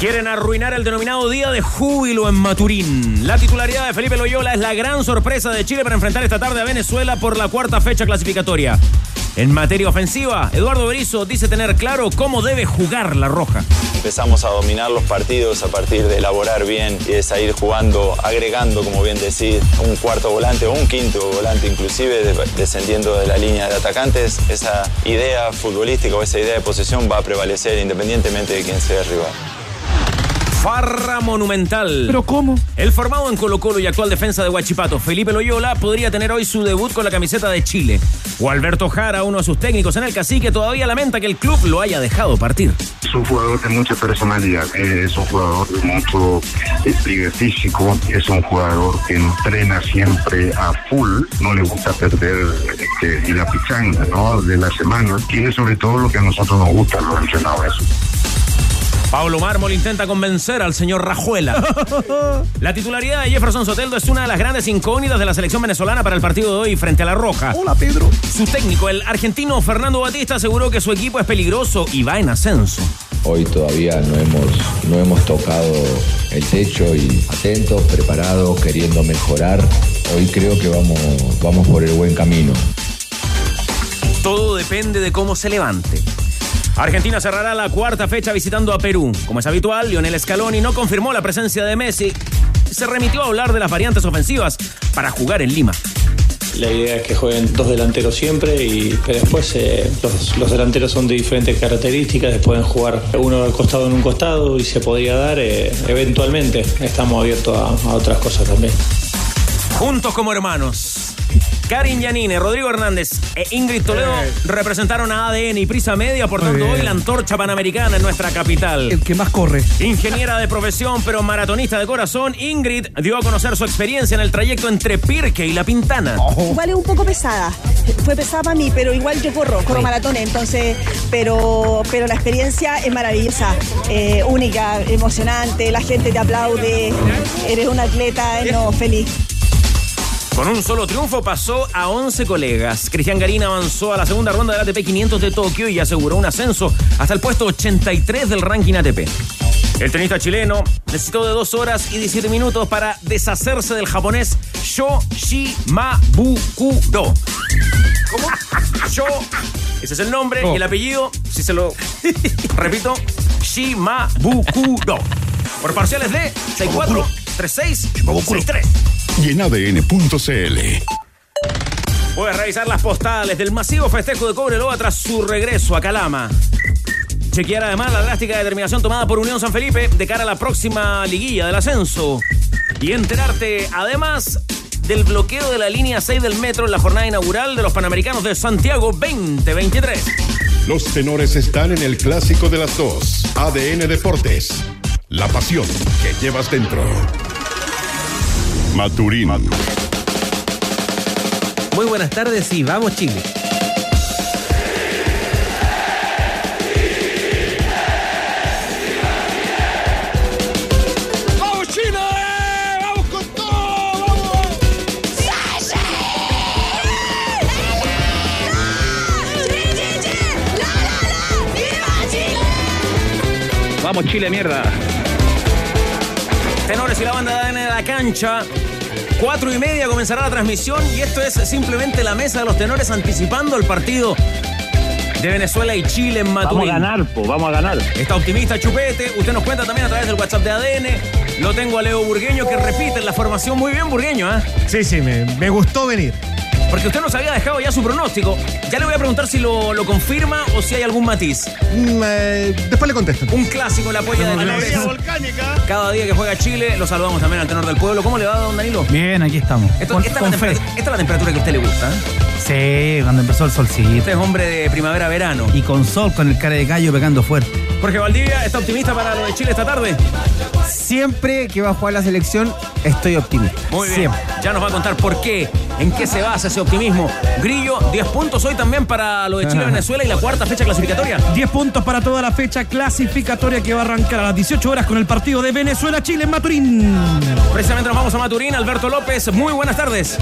Quieren arruinar el denominado día de júbilo en Maturín. La titularidad de Felipe Loyola es la gran sorpresa de Chile para enfrentar esta tarde a Venezuela por la cuarta fecha clasificatoria. En materia ofensiva, Eduardo Berizzo dice tener claro cómo debe jugar la Roja. Empezamos a dominar los partidos a partir de elaborar bien y de salir jugando, agregando, como bien decís, un cuarto volante o un quinto volante inclusive, descendiendo de la línea de atacantes. Esa idea futbolística o esa idea de posesión va a prevalecer independientemente de quién sea el rival. Farra monumental. ¿Pero cómo? El formado en Colo Colo y actual defensa de Huachipato, Felipe Loyola, podría tener hoy su debut con la camiseta de Chile. O Alberto Jara, uno de sus técnicos en el cacique, todavía lamenta que el club lo haya dejado partir. Es un jugador de mucha personalidad, es un jugador de mucho despliegue físico, es un jugador que entrena siempre a full, no le gusta perder este, la pichanga ¿no? de la semana. Tiene sobre todo lo que a nosotros nos gusta, los entrenadores. Pablo Mármol intenta convencer al señor Rajuela. La titularidad de Jefferson Soteldo es una de las grandes incógnitas de la selección venezolana para el partido de hoy frente a La Roja. Hola, Pedro. Su técnico, el argentino Fernando Batista, aseguró que su equipo es peligroso y va en ascenso. Hoy todavía no hemos, no hemos tocado el techo y atentos, preparados, queriendo mejorar. Hoy creo que vamos, vamos por el buen camino. Todo depende de cómo se levante. Argentina cerrará la cuarta fecha visitando a Perú. Como es habitual, Lionel Scaloni no confirmó la presencia de Messi. Se remitió a hablar de las variantes ofensivas para jugar en Lima. La idea es que jueguen dos delanteros siempre y que después eh, los, delanteros son de diferentes características, pueden jugar uno al costado en un costado y se podría dar eh, eventualmente. Estamos abiertos a otras cosas también. Juntos como hermanos. Karin Yanine, Rodrigo Hernández e Ingrid Toledo eh. representaron a ADN y Prisa Media, portando hoy la antorcha panamericana en nuestra capital. El que más corre. Ingeniera de profesión, pero maratonista de corazón, Ingrid dio a conocer su experiencia en el trayecto entre Pirque y La Pintana. Igual es un poco pesada. Fue pesada para mí, pero igual yo corro, corro maratones, entonces, pero, pero la experiencia es maravillosa, eh, única, emocionante, la gente te aplaude, eres un atleta, no, feliz. Con un solo triunfo pasó a 11 colegas. Cristian Garín avanzó a la segunda ronda del ATP 500 de Tokio y aseguró un ascenso hasta el puesto 83 del ranking ATP. El tenista chileno necesitó de 2 horas y 17 minutos para deshacerse del japonés Yoshimabukuro. ¿Cómo? Yo. Ese es el nombre y el apellido, si se lo repito, Shimabukuro. Por parciales de 6-4, 3-6, 6-3 y en ADN.cl. Puedes revisar las postales del masivo festejo de Cobreloa tras su regreso a Calama. Chequear además la drástica determinación tomada por Unión San Felipe de cara a la próxima liguilla del ascenso. Y enterarte además del bloqueo de la línea 6 del metro en la jornada inaugural de los Panamericanos de Santiago 2023. Los tenores están en el clásico de las dos. ADN Deportes. La pasión que llevas dentro. Maturín. Muy buenas tardes y vamos Chile. ¡Vamos Chile! ¡Vamos con todo! ¡Vamos! Vamos Chile, mierda. Tenores y la banda de la cancha. Cuatro y media comenzará la transmisión y esto es simplemente la mesa de los tenores anticipando el partido de Venezuela y Chile en Maturín. Vamos a ganar, po, vamos a ganar. Está optimista Chupete. Usted nos cuenta también a través del WhatsApp de ADN. Lo tengo a Leo Burgueño que repite la formación muy bien, Burgueño, ¿ah? Sí, sí, me, me gustó venir. Porque usted nos había dejado ya su pronóstico. Ya le voy a preguntar si lo, lo confirma o si hay algún matiz. Mm, eh, después le contesto. Un clásico en la polla de la volcánica. Cada día que juega Chile, lo saludamos también al tenor del pueblo. ¿Cómo le va, don Danilo? Bien, aquí estamos. Esto- Con- esta, con es la fe. esta es la temperatura que a usted le gusta. ¿eh? Sí, cuando empezó el solcito. Usted es hombre de primavera-verano. Y con sol, con el cara de gallo pegando fuerte. Jorge Valdivia, ¿está optimista para lo de Chile esta tarde? Siempre que va a jugar la selección, estoy optimista. Muy bien. Siempre. Ya nos va a contar por qué, en qué se basa ese optimismo. Grillo, 10 puntos hoy también para lo de Chile-Venezuela y la cuarta fecha clasificatoria. 10 puntos para toda la fecha clasificatoria que va a arrancar a las 18 horas con el partido de Venezuela-Chile en Maturín. Precisamente nos vamos a Maturín. Alberto López, muy buenas tardes.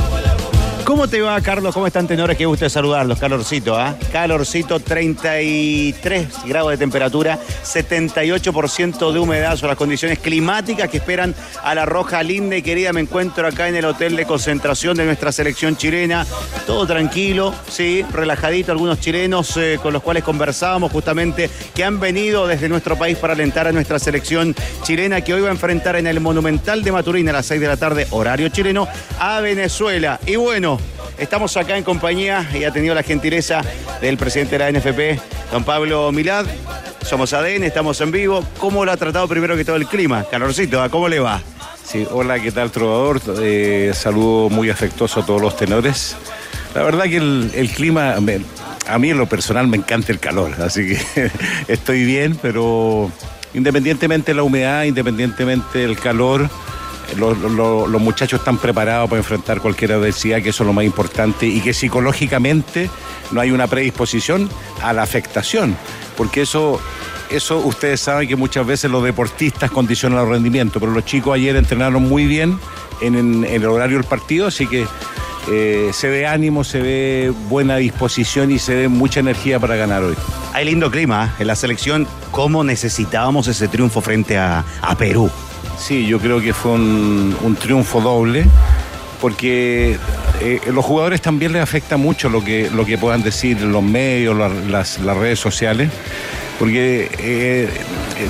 ¿Cómo te va, Carlos? ¿Cómo están, tenores? Qué gusto saludarlos. Calorcito, ¿ah? Calorcito, 33 grados de temperatura, 78% de humedad. Son las condiciones climáticas que esperan a la Roja linda y querida. Me encuentro acá en el hotel de concentración de nuestra selección chilena. Todo tranquilo, sí, relajadito. Algunos chilenos eh, con los cuales conversábamos justamente que han venido desde nuestro país para alentar a nuestra selección chilena que hoy va a enfrentar en el Monumental de Maturín a las 6 de la tarde, horario chileno, a Venezuela. Y bueno, Estamos acá en compañía y ha tenido la gentileza del presidente de la NFP, don Pablo Milad. Somos ADN, estamos en vivo. ¿Cómo lo ha tratado primero que todo el clima? Calorcito. ¿cómo le va? Sí, hola, ¿qué tal, trovador? Eh, saludo muy afectuoso a todos los tenores. La verdad que el, clima, a mí en lo personal me encanta el calor, así que estoy bien, pero independientemente de la humedad, independientemente del calor, los, muchachos están preparados para enfrentar cualquier adversidad, que eso es lo más importante, y que psicológicamente no hay una predisposición a la afectación, porque eso, eso ustedes saben que muchas veces los deportistas condicionan el rendimiento, pero los chicos ayer entrenaron muy bien en, el horario del partido, así que eh, se ve ánimo, se ve buena disposición y se ve mucha energía para ganar hoy. Hay lindo clima ¿eh? en la selección. ¿Cómo necesitábamos ese triunfo frente a Perú? Sí, yo creo que fue un, un triunfo doble, porque eh, los jugadores también les afecta mucho lo que, lo que puedan decir los medios, la- las, redes sociales, porque, eh,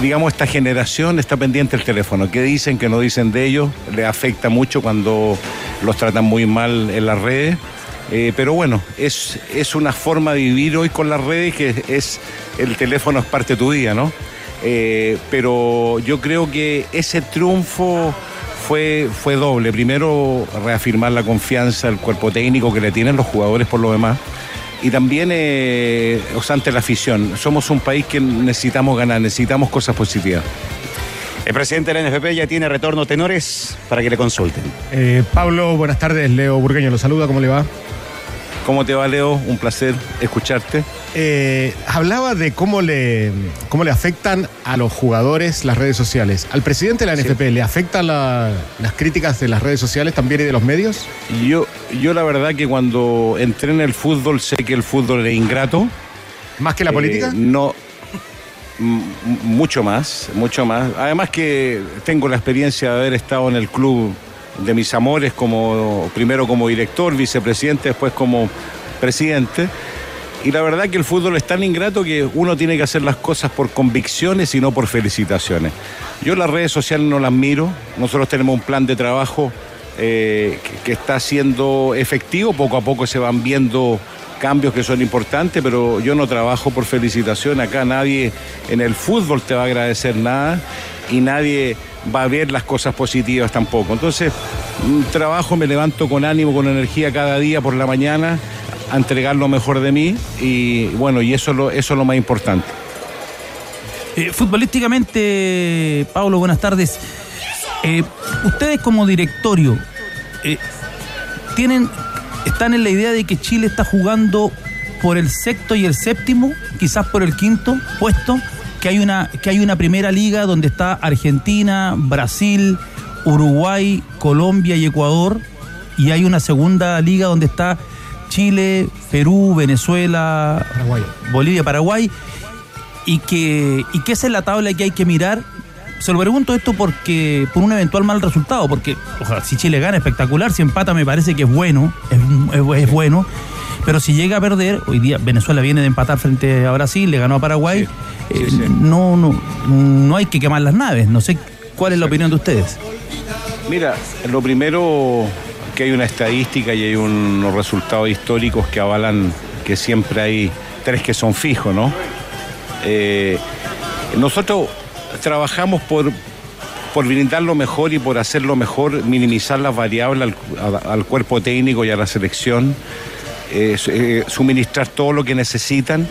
digamos, esta generación está pendiente del teléfono. ¿Qué dicen, qué no dicen de ellos? Les afecta mucho cuando los tratan muy mal en las redes. Eh, pero bueno, es, es una forma de vivir hoy con las redes que es el teléfono es parte de tu día, ¿no? Eh, pero yo creo que ese triunfo fue, fue doble. Primero, reafirmar la confianza del cuerpo técnico que le tienen los jugadores por lo demás. Y también, eh, o sea, ante la afición. Somos un país que necesitamos ganar, necesitamos cosas positivas. El presidente de la NFP ya tiene retorno tenores para que le consulten. Eh, Pablo, buenas tardes. Leo Burgueño lo saluda. ¿Cómo le va? ¿Cómo te va, Leo? Un placer escucharte. Eh, hablaba de cómo le, cómo le afectan a los jugadores las redes sociales. ¿Al presidente de la NFP le afectan la- las críticas de las redes sociales también y de los medios? Yo, yo la verdad que cuando entré en el fútbol sé que el fútbol es ingrato. ¿Más que la Eh, política? No. Mucho más, mucho más. Además que tengo la experiencia de haber estado en el club de mis amores como primero como director, vicepresidente, después como presidente. Y la verdad que el fútbol es tan ingrato que uno tiene que hacer las cosas por convicciones y no por felicitaciones. Yo las redes sociales no las miro. Nosotros tenemos un plan de trabajo eh, que, que está siendo efectivo. Poco a poco se van viendo cambios que son importantes, pero yo no trabajo por felicitación. Acá nadie en el fútbol te va a agradecer nada y nadie va a ver las cosas positivas tampoco. Entonces, mm, trabajo, me levanto con ánimo, con energía cada día por la mañana entregar lo mejor de mí y bueno, y eso es lo, eso es lo más importante. Eh, futbolísticamente, Pablo, buenas tardes. Eh, ustedes como directorio, eh, tienen, están en la idea de que Chile está jugando por el sexto y el séptimo, quizás por el quinto puesto, que hay una, que hay una primera liga donde está Argentina, Brasil, Uruguay, Colombia y Ecuador, y hay una segunda liga donde está Chile, Perú, Venezuela, Bolivia, Paraguay, y que, y que esa es la tabla que hay que mirar. Se lo pregunto esto porque por un eventual mal resultado, porque ojalá, si Chile gana espectacular, si empata me parece que es bueno, es, es- es bueno, pero si llega a perder, hoy día Venezuela viene de empatar frente a Brasil, le ganó a Paraguay, eh, no, no, no hay que quemar las naves, no sé cuál es la opinión de ustedes. Mira, lo primero que hay una estadística y hay unos resultados históricos que avalan que siempre hay tres que son fijos, ¿no? Eh, nosotros trabajamos por, por brindar mejor y por hacer lo mejor, minimizar las variables al, al cuerpo técnico y a la selección, eh, eh, suministrar todo lo que necesitan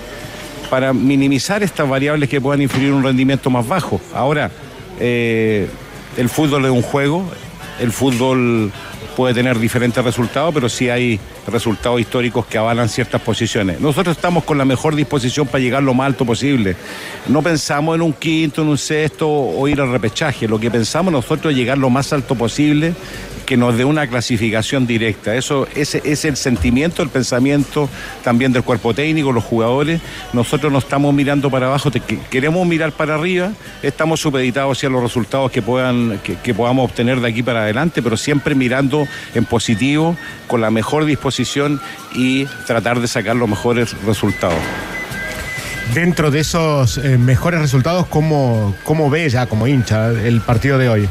para minimizar estas variables que puedan influir un rendimiento más bajo. Ahora, el fútbol es un juego, el fútbol puede tener diferentes resultados, pero sí hay resultados históricos que avalan ciertas posiciones. Nosotros estamos con la mejor disposición para llegar lo más alto posible. No pensamos en un quinto, en un sexto o ir al repechaje. Lo que pensamos nosotros es llegar lo más alto posible que nos dé una clasificación directa. Eso ese es el sentimiento, el pensamiento también del cuerpo técnico, los jugadores. Nosotros no estamos mirando para abajo, queremos mirar para arriba, estamos supeditados hacia los resultados que puedan que, podamos obtener de aquí para adelante, pero siempre mirando en positivo, con la mejor disposición y tratar de sacar los mejores resultados. Dentro de esos eh, mejores resultados, ¿cómo, ¿cómo ve ya como hincha el partido de hoy?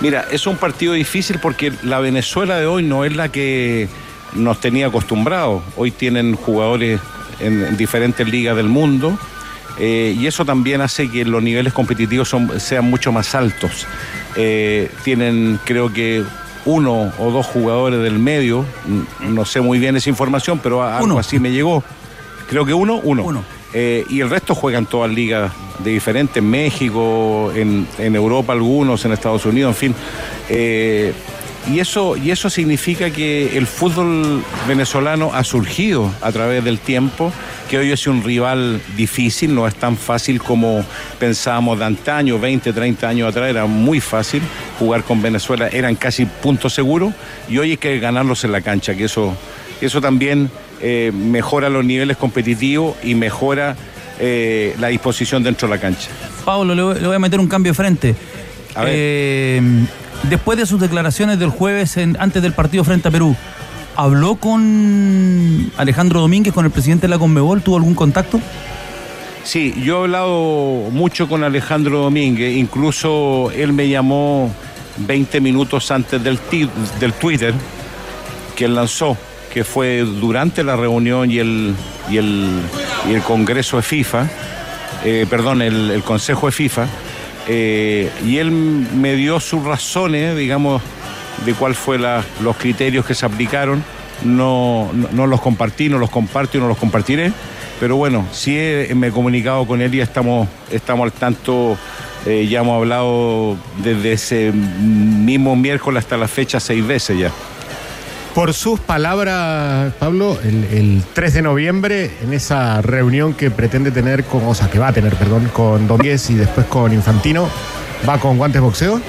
Mira, es un partido difícil porque la Venezuela de hoy no es la que nos tenía acostumbrados. Hoy tienen jugadores en, diferentes ligas del mundo eh, y eso también hace que los niveles competitivos sean mucho más altos. Eh, tienen, creo que, uno o dos jugadores del medio, no sé muy bien esa información, pero algo así me llegó. Creo que uno, uno. uno. Eh, y el resto juegan todas ligas de diferentes, en México, en, Europa algunos, en Estados Unidos, en fin. Eh, y eso, y eso significa que el fútbol venezolano ha surgido a través del tiempo, que hoy es un rival difícil, no es tan fácil como pensábamos de antaño, 20, 30 años atrás, era muy fácil jugar con Venezuela, eran casi puntos seguros, y hoy hay que ganarlos en la cancha, que eso, eso también eh, mejora los niveles competitivos y mejora eh, la disposición dentro de la cancha. Pablo, le voy, a meter un cambio de frente. Eh, después de sus declaraciones del jueves antes del partido frente a Perú, ¿habló con Alejandro Domínguez, con el presidente de la Conmebol? ¿Tuvo algún contacto? Sí, yo he hablado mucho con Alejandro Domínguez, incluso él me llamó 20 minutos antes del, del Twitter que él lanzó que fue durante la reunión y el, y el, y el Congreso de FIFA, eh, perdón, el, Consejo de FIFA, eh, y él me dio sus razones, digamos, de cuál fue los criterios que se aplicaron. No, no, los compartí, no los comparto y no los compartiré, pero bueno, sí me he comunicado con él y estamos, estamos al tanto. Eh, ya hemos hablado desde ese mismo miércoles hasta la fecha seis veces ya por sus palabras, Pablo, el, 3 de noviembre, en esa reunión que pretende tener con, o sea, que va a tener, perdón, con Domínguez y después con Infantino, ¿va con guantes boxeo?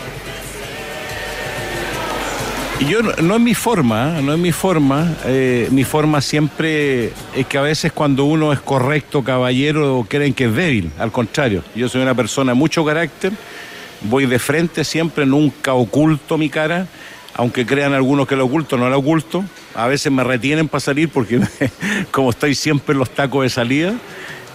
Yo no, es mi forma, no es mi forma. Eh, mi forma siempre es que a veces cuando uno es correcto, caballero, creen que es débil. Al contrario, yo soy una persona de mucho carácter, voy de frente siempre, nunca oculto mi cara aunque crean algunos que lo oculto, no lo oculto. A veces me retienen para salir porque como estoy siempre en los tacos de salida.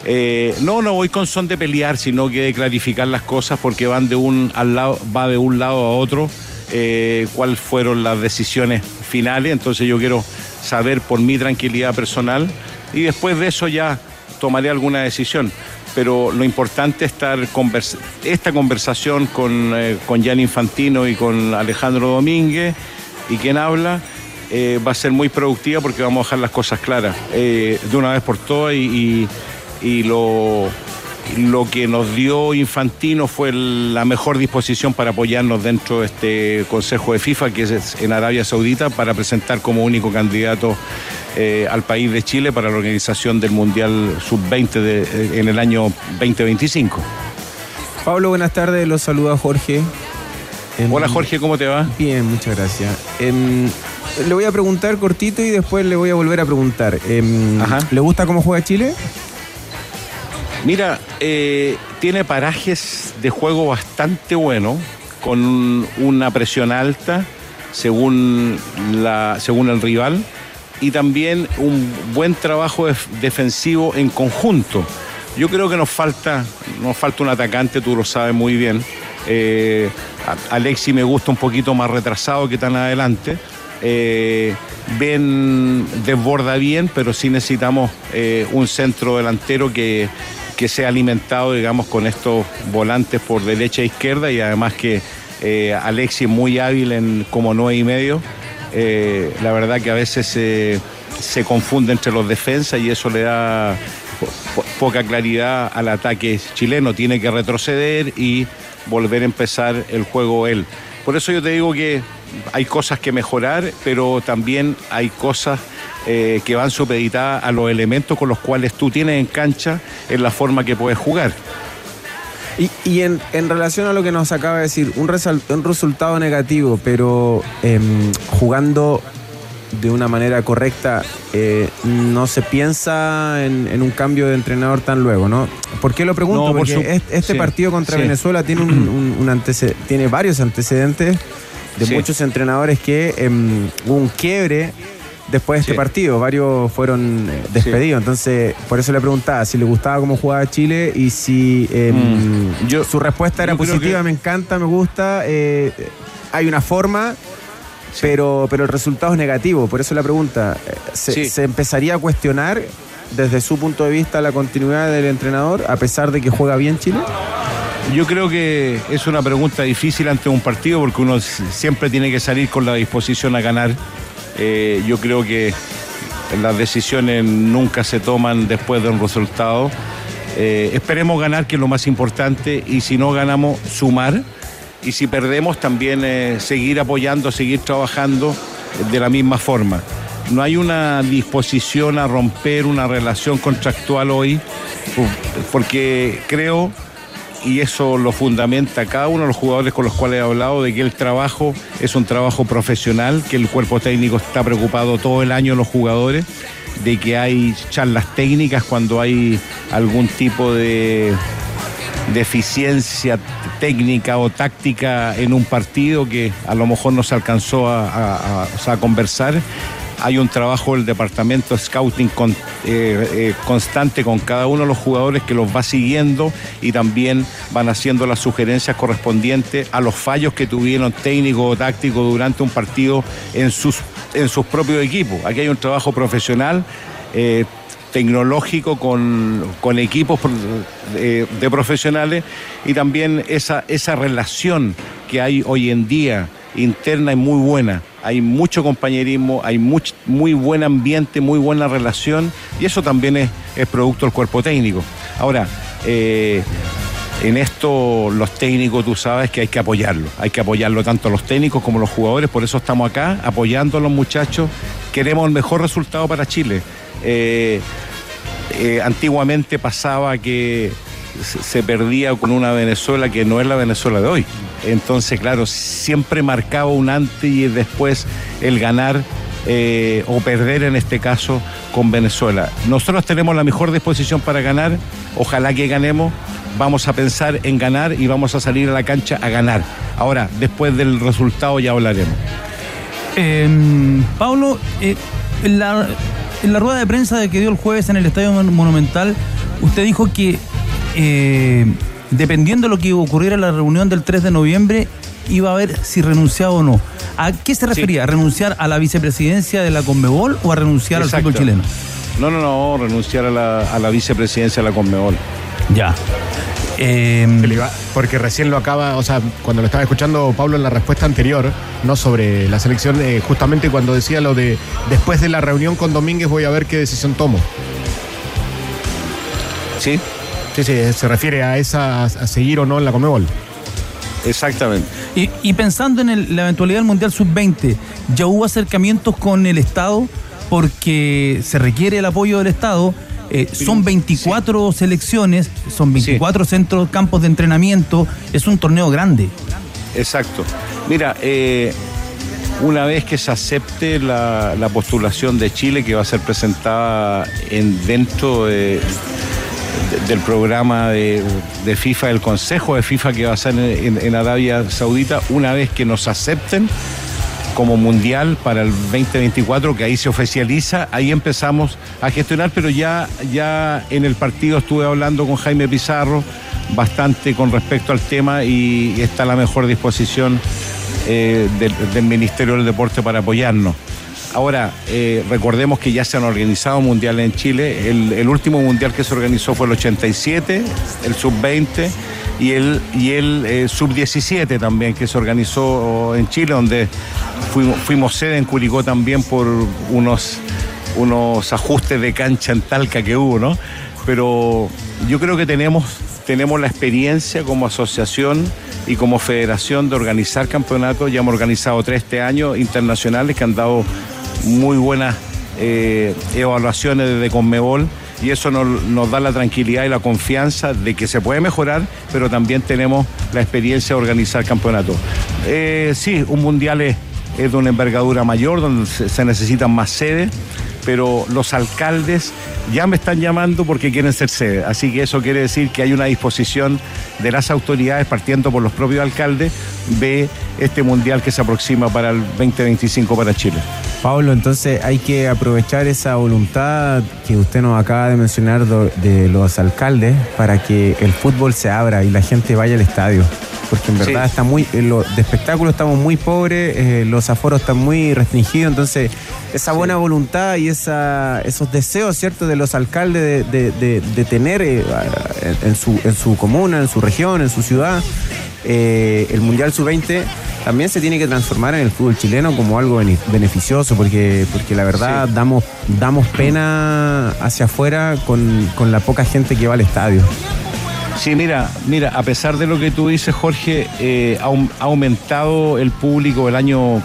Eh, no, no voy con son de pelear, sino que de clarificar las cosas porque van de un al lado, va de un lado a otro eh, cuáles fueron las decisiones finales. Entonces yo quiero saber por mi tranquilidad personal y después de eso ya tomaré alguna decisión pero lo importante es estar esta conversación con, eh, con Jan Infantino y con Alejandro Domínguez y quien habla eh, va a ser muy productiva porque vamos a dejar las cosas claras eh, de una vez por todas y, lo, lo que nos dio Infantino fue la mejor disposición para apoyarnos dentro de este Consejo de FIFA que es en Arabia Saudita para presentar como único candidato eh, al país de Chile para la organización del Mundial Sub-20 eh, en el año 2025. Pablo, buenas tardes, los saluda Jorge. Hola Jorge, ¿cómo te va? Bien, muchas gracias. Em, le voy a preguntar cortito y después le voy a volver a preguntar. Em, ¿Le gusta cómo juega Chile? Mira, eh, tiene parajes de juego bastante bueno, con una presión alta según, la, según el rival y también un buen trabajo defensivo en conjunto. Yo creo que nos falta, nos falta un atacante, tú lo sabes muy bien. Eh, Alexi me gusta un poquito más retrasado que tan adelante. Eh, ben desborda bien, pero sí necesitamos eh, un centro delantero que, que, sea alimentado, digamos, con estos volantes por derecha e izquierda y además que eh, Alexi es muy hábil en como nueve y medio eh, la verdad que a veces se confunde entre los defensas y eso le da poca claridad al ataque chileno, tiene que retroceder y volver a empezar el juego él. Por eso yo te digo que hay cosas que mejorar, pero también hay cosas eh, que van supeditadas a los elementos con los cuales tú tienes en cancha en la forma que puedes jugar. Y, en, relación a lo que nos acaba de decir, un, un resultado negativo, pero em, jugando de una manera correcta, eh, no se piensa en, un cambio de entrenador tan luego, ¿no? ¿Por qué lo pregunto? Porque este partido contra Venezuela tiene, un, tiene varios antecedentes de muchos entrenadores que em, hubo un quiebre después de este partido. Varios fueron eh, despedidos. Entonces, por eso le preguntaba si le gustaba cómo jugaba Chile y si em, mm. su respuesta era positiva, me encanta, me gusta. Eh, hay una forma. Pero, pero el resultado es negativo, por eso la pregunta, eh, ¿se, ¿se empezaría a cuestionar desde su punto de vista la continuidad del entrenador a pesar de que juega bien Chile? Yo creo que es una pregunta difícil ante un partido porque uno siempre tiene que salir con la disposición a ganar eh, yo creo que las decisiones nunca se toman después de un resultado. Eh, esperemos ganar, que es lo más importante, y si no ganamos, sumar. Y si perdemos, también eh, seguir apoyando, seguir trabajando de la misma forma. No hay una disposición a romper una relación contractual hoy, porque creo y eso lo fundamenta cada uno de los jugadores con los cuales he hablado de que el trabajo es un trabajo profesional, que el cuerpo técnico está preocupado todo el año los jugadores, de que hay charlas técnicas cuando hay algún tipo de deficiencia técnica o táctica en un partido que a lo mejor no se alcanzó a, a conversar hay un trabajo del departamento scouting eh, eh, constante con cada uno de los jugadores que los va siguiendo y también van haciendo las sugerencias correspondientes a los fallos que tuvieron técnico o táctico durante un partido en sus, en sus propios equipos. Aquí hay un trabajo profesional. Eh, tecnológico con, equipos de, profesionales y también esa, esa relación que hay hoy en día interna y muy buena hay mucho compañerismo, hay muy buen ambiente, muy buena relación y eso también es, producto del cuerpo técnico. Ahora, eh, en esto los técnicos, tú sabes que hay que apoyarlo, hay que apoyarlo tanto los técnicos como los jugadores, por eso estamos acá apoyando a los muchachos, queremos el mejor resultado para Chile. Eh, eh, antiguamente pasaba que se perdía con una Venezuela que no es la Venezuela de hoy. Entonces, claro, siempre marcaba un antes y después el ganar eh, o perder en este caso con Venezuela. Nosotros tenemos la mejor disposición para ganar, ojalá que ganemos, vamos a pensar en ganar y vamos a salir a la cancha a ganar. Ahora, después del resultado ya hablaremos. Em, Pablo, eh, en, la, en la rueda de prensa que dio el jueves en el Estadio Monumental, usted dijo que eh, dependiendo de lo que ocurriera en la reunión del 3 de noviembre, iba a ver si renunciaba o no. ¿A qué se refería? ¿A renunciar a la vicepresidencia de la Conmebol o a renunciar al fútbol chileno? No, no, no, renunciar a la, vicepresidencia de la Conmebol. Ya. Em, porque recién lo acaba, o sea, cuando lo estaba escuchando Pablo en la respuesta anterior, no sobre la selección, eh, justamente cuando decía lo de después de la reunión con Domínguez voy a ver qué decisión tomo. Sí, Sí, sí, se refiere a esa a seguir o no en la Comebol. Exactamente. Y, pensando en la eventualidad del Mundial Sub-20, ¿ya hubo acercamientos con el Estado? Porque se requiere el apoyo del Estado. Eh, son 24 selecciones, son 24 centros, campos de entrenamiento. Es un torneo grande. Exacto. Mira, eh, una vez que se acepte la, postulación de Chile, que va a ser presentada en, dentro de del programa de, FIFA, del Consejo de FIFA que va a ser en, Arabia Saudita, una vez que nos acepten como mundial para el 2024, que ahí se oficializa, ahí empezamos a gestionar, pero ya, ya en el partido estuve hablando con Jaime Pizarro bastante con respecto al tema y está a la mejor disposición eh, del Ministerio del Deporte para apoyarnos. Ahora, eh, recordemos que ya se han organizado mundiales en Chile. El, último mundial que se organizó fue el 87, el sub-20 y el, y el eh, sub-17 también que se organizó en Chile, donde fuimos, sede en Curicó también por unos unos ajustes de cancha en Talca que hubo, ¿no? Pero yo creo que tenemos, tenemos la experiencia como asociación y como federación de organizar campeonatos. Ya hemos organizado tres este año internacionales que han dado muy buenas eh, evaluaciones desde Conmebol y eso nos, nos, da la tranquilidad y la confianza de que se puede mejorar, pero también tenemos la experiencia de organizar campeonatos. Eh, sí, un mundial es, es, de una envergadura mayor, donde se, se necesitan más sedes, pero los alcaldes ya me están llamando porque quieren ser sede. Así que eso quiere decir que hay una disposición de las autoridades, partiendo por los propios alcaldes, de este mundial que se aproxima para el 2025 para Chile. Pablo, entonces hay que aprovechar esa voluntad que usted nos acaba de mencionar de los alcaldes para que el fútbol se abra y la gente vaya al estadio. Porque en verdad sí. está muy, lo, de espectáculo estamos muy pobres, eh, los aforos están muy restringidos, entonces esa buena sí. voluntad y esa, esos deseos, ¿cierto?, de los alcaldes de, de, de, de tener eh, en, su, en su comuna, en su región, en su ciudad, eh, el Mundial Sub-20 también se tiene que transformar en el fútbol chileno como algo beneficioso, porque, porque la verdad sí. damos, damos pena hacia afuera con, con la poca gente que va al estadio. Sí, mira, mira, a pesar de lo que tú dices, Jorge, eh, ha, ha, aumentado el público el año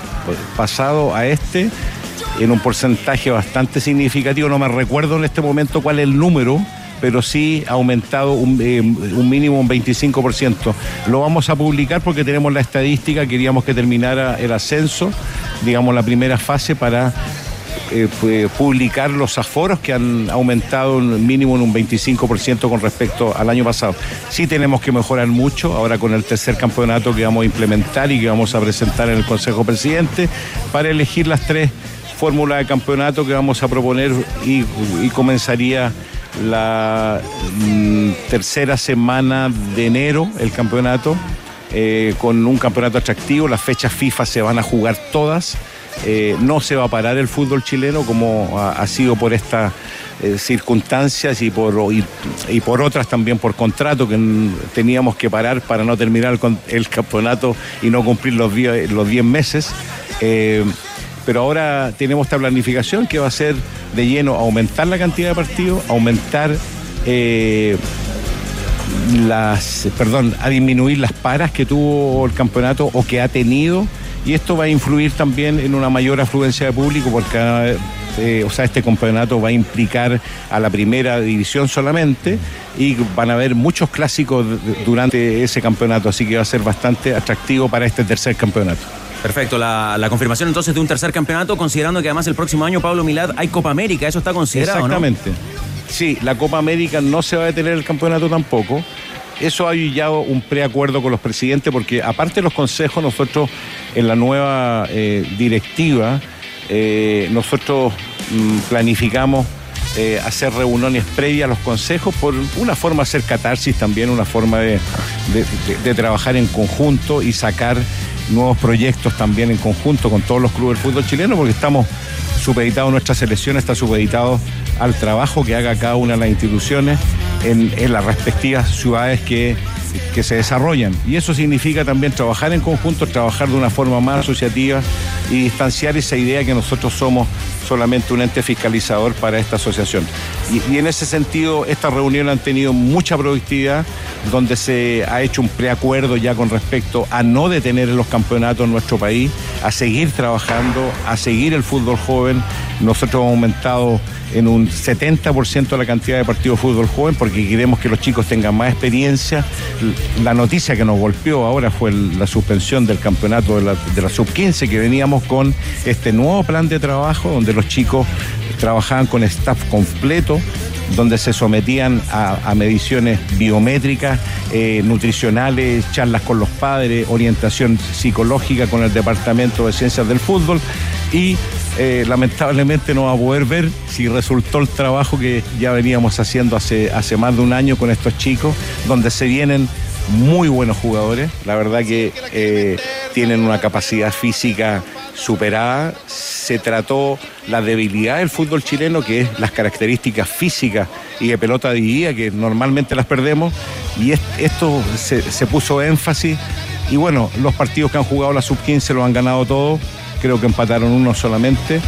pasado a este en un porcentaje bastante significativo. No me recuerdo en este momento cuál es el número, pero sí ha aumentado un, eh, mínimo un 25%. Lo vamos a publicar porque tenemos la estadística, queríamos que terminara el ascenso, digamos la primera fase para eh, publicar los aforos que han aumentado un mínimo en un 25% con respecto al año pasado. Sí tenemos que mejorar mucho ahora con el tercer campeonato que vamos a implementar y que vamos a presentar en el Consejo Presidente para elegir las tres fórmulas de campeonato que vamos a proponer y comenzaría la mm, tercera semana de enero el campeonato eh, con un campeonato atractivo. Las fechas FIFA se van a jugar todas. Eh, no se va a parar el fútbol chileno como ha, sido por estas eh, circunstancias y por, y, por otras también por contrato que teníamos que parar para no terminar el, el campeonato y no cumplir los 10 los diez meses. Pero ahora tenemos esta planificación que va a ser de lleno aumentar la cantidad de partidos, aumentar eh, las, perdón, a disminuir las paras que tuvo el campeonato o que ha tenido y esto va a influir también en una mayor afluencia de público porque eh, o sea, este campeonato va a implicar a la primera división solamente y van a haber muchos clásicos durante ese campeonato, así que va a ser bastante atractivo para este tercer campeonato. Perfecto, la, confirmación entonces de un tercer campeonato, considerando que además el próximo año, Pablo Milad, hay Copa América, eso está considerado. Exactamente. Sí, la Copa América no se va a detener el campeonato tampoco. Eso hay ya un preacuerdo con los presidentes, porque aparte de los consejos, nosotros en la nueva eh, directiva, eh, nosotros mmm, planificamos eh, hacer reuniones previas a los consejos por una forma de hacer catarsis también, una forma de trabajar en conjunto y sacar nuevos proyectos también en conjunto con todos los clubes del fútbol chileno, porque estamos supeditados, nuestra selección está supeditado al trabajo que haga cada una de las instituciones en, en las respectivas ciudades que, que, se desarrollan. Y eso significa también trabajar en conjunto, trabajar de una forma más asociativa y distanciar esa idea que nosotros somos solamente un ente fiscalizador para esta asociación. Y, en ese sentido, estas reuniones han tenido mucha productividad, donde se ha hecho un preacuerdo ya con respecto a no detener los campeonatos en nuestro país, a seguir trabajando, a seguir el fútbol joven. Nosotros hemos aumentado en un 70% la cantidad de partidos de fútbol joven porque queremos que los chicos tengan más experiencia. La noticia que nos golpeó ahora fue la suspensión del campeonato de la, de la sub-15 que veníamos con este nuevo plan de trabajo donde los chicos trabajaban con staff completo donde se sometían a, a mediciones biométricas, eh, nutricionales, charlas con los padres, orientación psicológica con el Departamento de Ciencias del Fútbol y eh, lamentablemente no va a poder ver si resultó el trabajo que ya veníamos haciendo hace, hace más de un año con estos chicos, donde se vienen muy buenos jugadores, la verdad que eh, tienen una capacidad física superada, se trató la debilidad del fútbol chileno, que es las características físicas y de pelota dividida, que normalmente las perdemos, y es, esto se, se, puso énfasis, y bueno, los partidos que han jugado la sub-15 lo han ganado todos, creo que empataron uno solamente,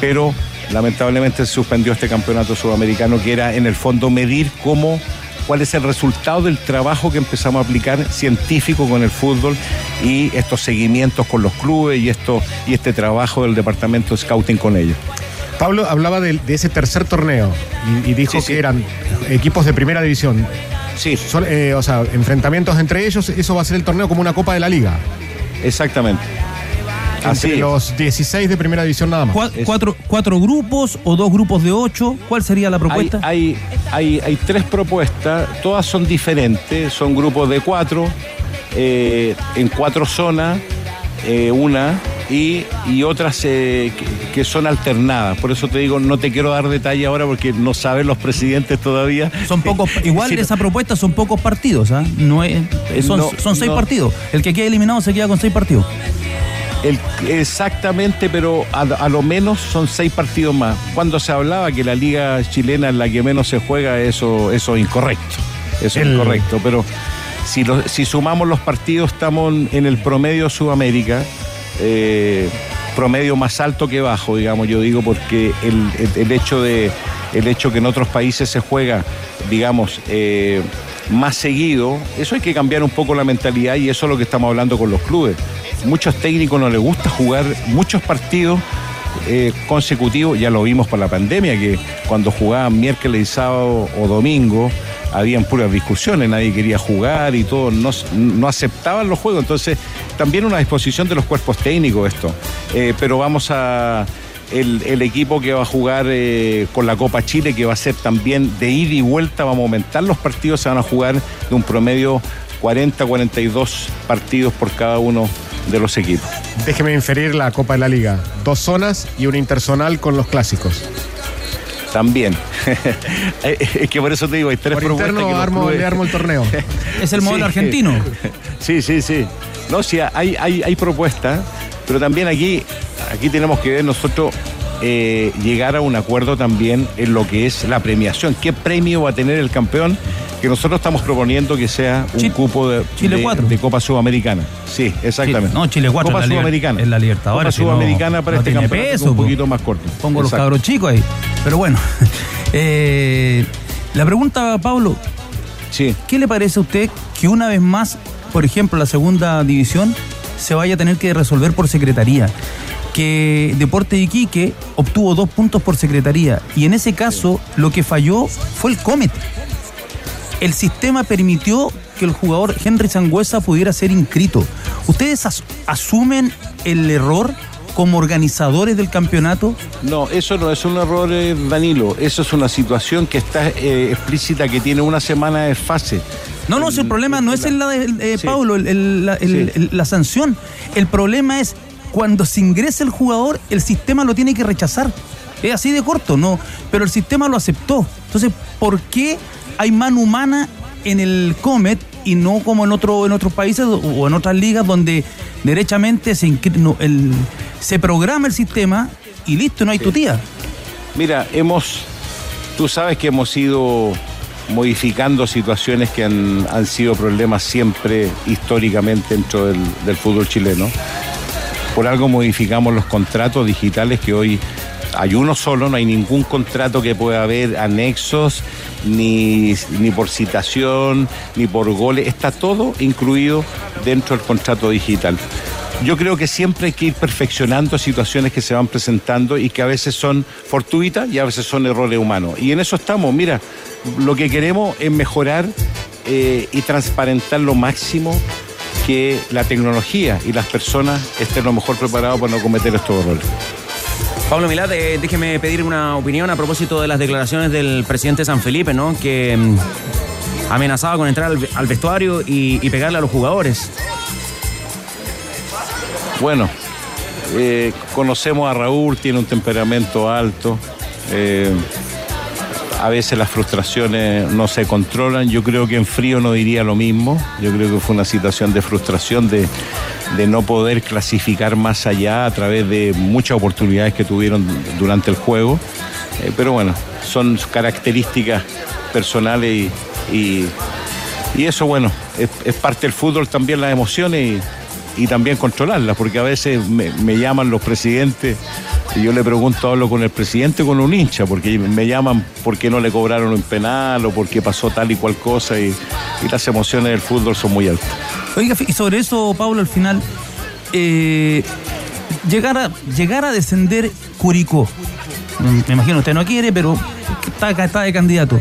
pero lamentablemente se suspendió este campeonato sudamericano que era en el fondo medir cómo cuál es el resultado del trabajo que empezamos a aplicar científico con el fútbol y estos seguimientos con los clubes y esto y este trabajo del departamento de scouting con ellos. Pablo hablaba de, de ese tercer torneo y, y dijo Sí, que sí. eran equipos de primera división. Sí. Son, eh, o sea, enfrentamientos entre ellos, eso va a ser el torneo como una Copa de la Liga. Exactamente. Entre Así es. los 16 de primera división nada más. Cua- Cuatro, cuatro grupos o dos grupos de ocho. ¿Cuál sería la propuesta? Hay, hay, hay, hay tres propuestas, todas son diferentes, son grupos de cuatro, eh, en cuatro zonas, eh, una, y, y otras eh, que, que son alternadas. Por eso te digo, no te quiero dar detalle ahora porque no saben los presidentes todavía. Son pocos, igual Sí, esa propuesta son pocos partidos, ¿ah? No es- son, No, son seis no. partidos. El que quede eliminado se queda con seis partidos. El- exactamente, pero a, a lo menos son seis partidos más. Cuando se hablaba que la liga chilena es la que menos se juega, eso, eso es incorrecto. Eso es incorrecto. Pero si, lo- si sumamos los partidos, estamos en el promedio Sudamérica. eh, promedio más alto que bajo, digamos, yo digo, porque el, el- el hecho de el hecho que en otros países se juega, digamos, eh, más seguido, eso hay que cambiar un poco la mentalidad y eso es lo que estamos hablando con los clubes. Muchos técnicos no les gusta jugar muchos partidos eh, consecutivos, ya lo vimos por la pandemia, que cuando jugaban miércoles y sábado o domingo, habían puras discusiones, nadie quería jugar y todo, no, no aceptaban los juegos. Entonces, también una disposición de los cuerpos técnicos esto. Eh, pero vamos a. El, el equipo que va a jugar eh, con la Copa Chile, que va a ser también de ida y vuelta, vamos a aumentar los partidos, se van a jugar de un promedio 40, 42 partidos por cada uno de los equipos. Déjeme inferir la Copa de la Liga. Dos zonas y una interzonal con los clásicos. También. es que por eso te digo, hay tres Por propuestas interno que armo, clubes- le armo el torneo. Es el modelo Sí. argentino. Sí, sí, sí. No, sí, hay, hay, hay propuestas, pero también aquí, aquí tenemos que ver nosotros eh, llegar a un acuerdo también en lo que es la premiación. ¿Qué premio va a tener el campeón? Que nosotros estamos proponiendo que sea un cupo de, Chile de- de Copa Sudamericana. Sí, exactamente. No, Chile 4 Copa Sudamericana. en la Libertadores. Copa si no- Sudamericana para no este tiene campeonato peso, es un po. poquito más corto. Pongo los cabros chicos ahí. Pero bueno. Eh, la pregunta, Pablo. Sí. ¿Qué le parece a usted que una vez más, por ejemplo, la segunda división se vaya a tener que resolver por secretaría? Que Deporte de Iquique obtuvo dos puntos por secretaría y en ese caso lo que falló fue el Comet. El sistema permitió que el jugador Henry Sangüesa pudiera ser inscrito. ¿Ustedes as- asumen el error como organizadores del campeonato? No, eso no es un error, eh, Danilo. Eso es una situación que está eh, explícita, que tiene una semana de fase. No, no, si el problema no es el, la de eh, Sí. Paulo, el- el- la, el- Sí. el- la sanción. El problema es cuando se ingresa el jugador, el sistema lo tiene que rechazar. Es así de corto, ¿no? Pero el sistema lo aceptó. Entonces, ¿por qué hay mano humana en el Comet y no como en, otro, en otros países o- en otras ligas donde derechamente se, no, el- se programa el sistema y listo, no hay tutía? Mira, hemos, tú sabes que hemos ido modificando situaciones que han, han sido problemas siempre históricamente dentro del, del fútbol chileno. Por algo modificamos los contratos digitales que hoy hay uno solo, no hay ningún contrato que pueda haber anexos, ni, ni por citación, ni por goles, está todo incluido dentro del contrato digital. Yo creo que siempre hay que ir perfeccionando situaciones que se van presentando y que a veces son fortuitas y a veces son errores humanos. Y en eso estamos, mira, lo que queremos es mejorar eh, y transparentar lo máximo que la tecnología y las personas estén lo mejor preparados para no cometer estos errores. Pablo Milad, eh, déjeme pedir una opinión a propósito de las declaraciones del presidente San Felipe, ¿no? Que mm, amenazaba con entrar al, al vestuario y, y pegarle a los jugadores. Bueno, eh, conocemos a Raúl, tiene un temperamento alto. eh, a veces las frustraciones no se controlan. Yo creo que en frío no diría lo mismo. Yo creo que fue una situación de frustración de, no poder clasificar más allá a través de muchas oportunidades que tuvieron durante el juego. Eh, pero bueno, son características personales y, eso, bueno, es, parte del fútbol también las emociones y, también controlarlas, porque a veces me llaman los presidentes Yo le pregunto, hablo con el presidente o con un hincha, porque me llaman porque no le cobraron un penal o porque pasó tal y cual cosa y, y las emociones del fútbol son muy altas. Oiga, y sobre eso, Pablo, al final, eh, llegar, a, llegar a descender Curicó. Mm, Me imagino usted no quiere, pero está, está de candidato.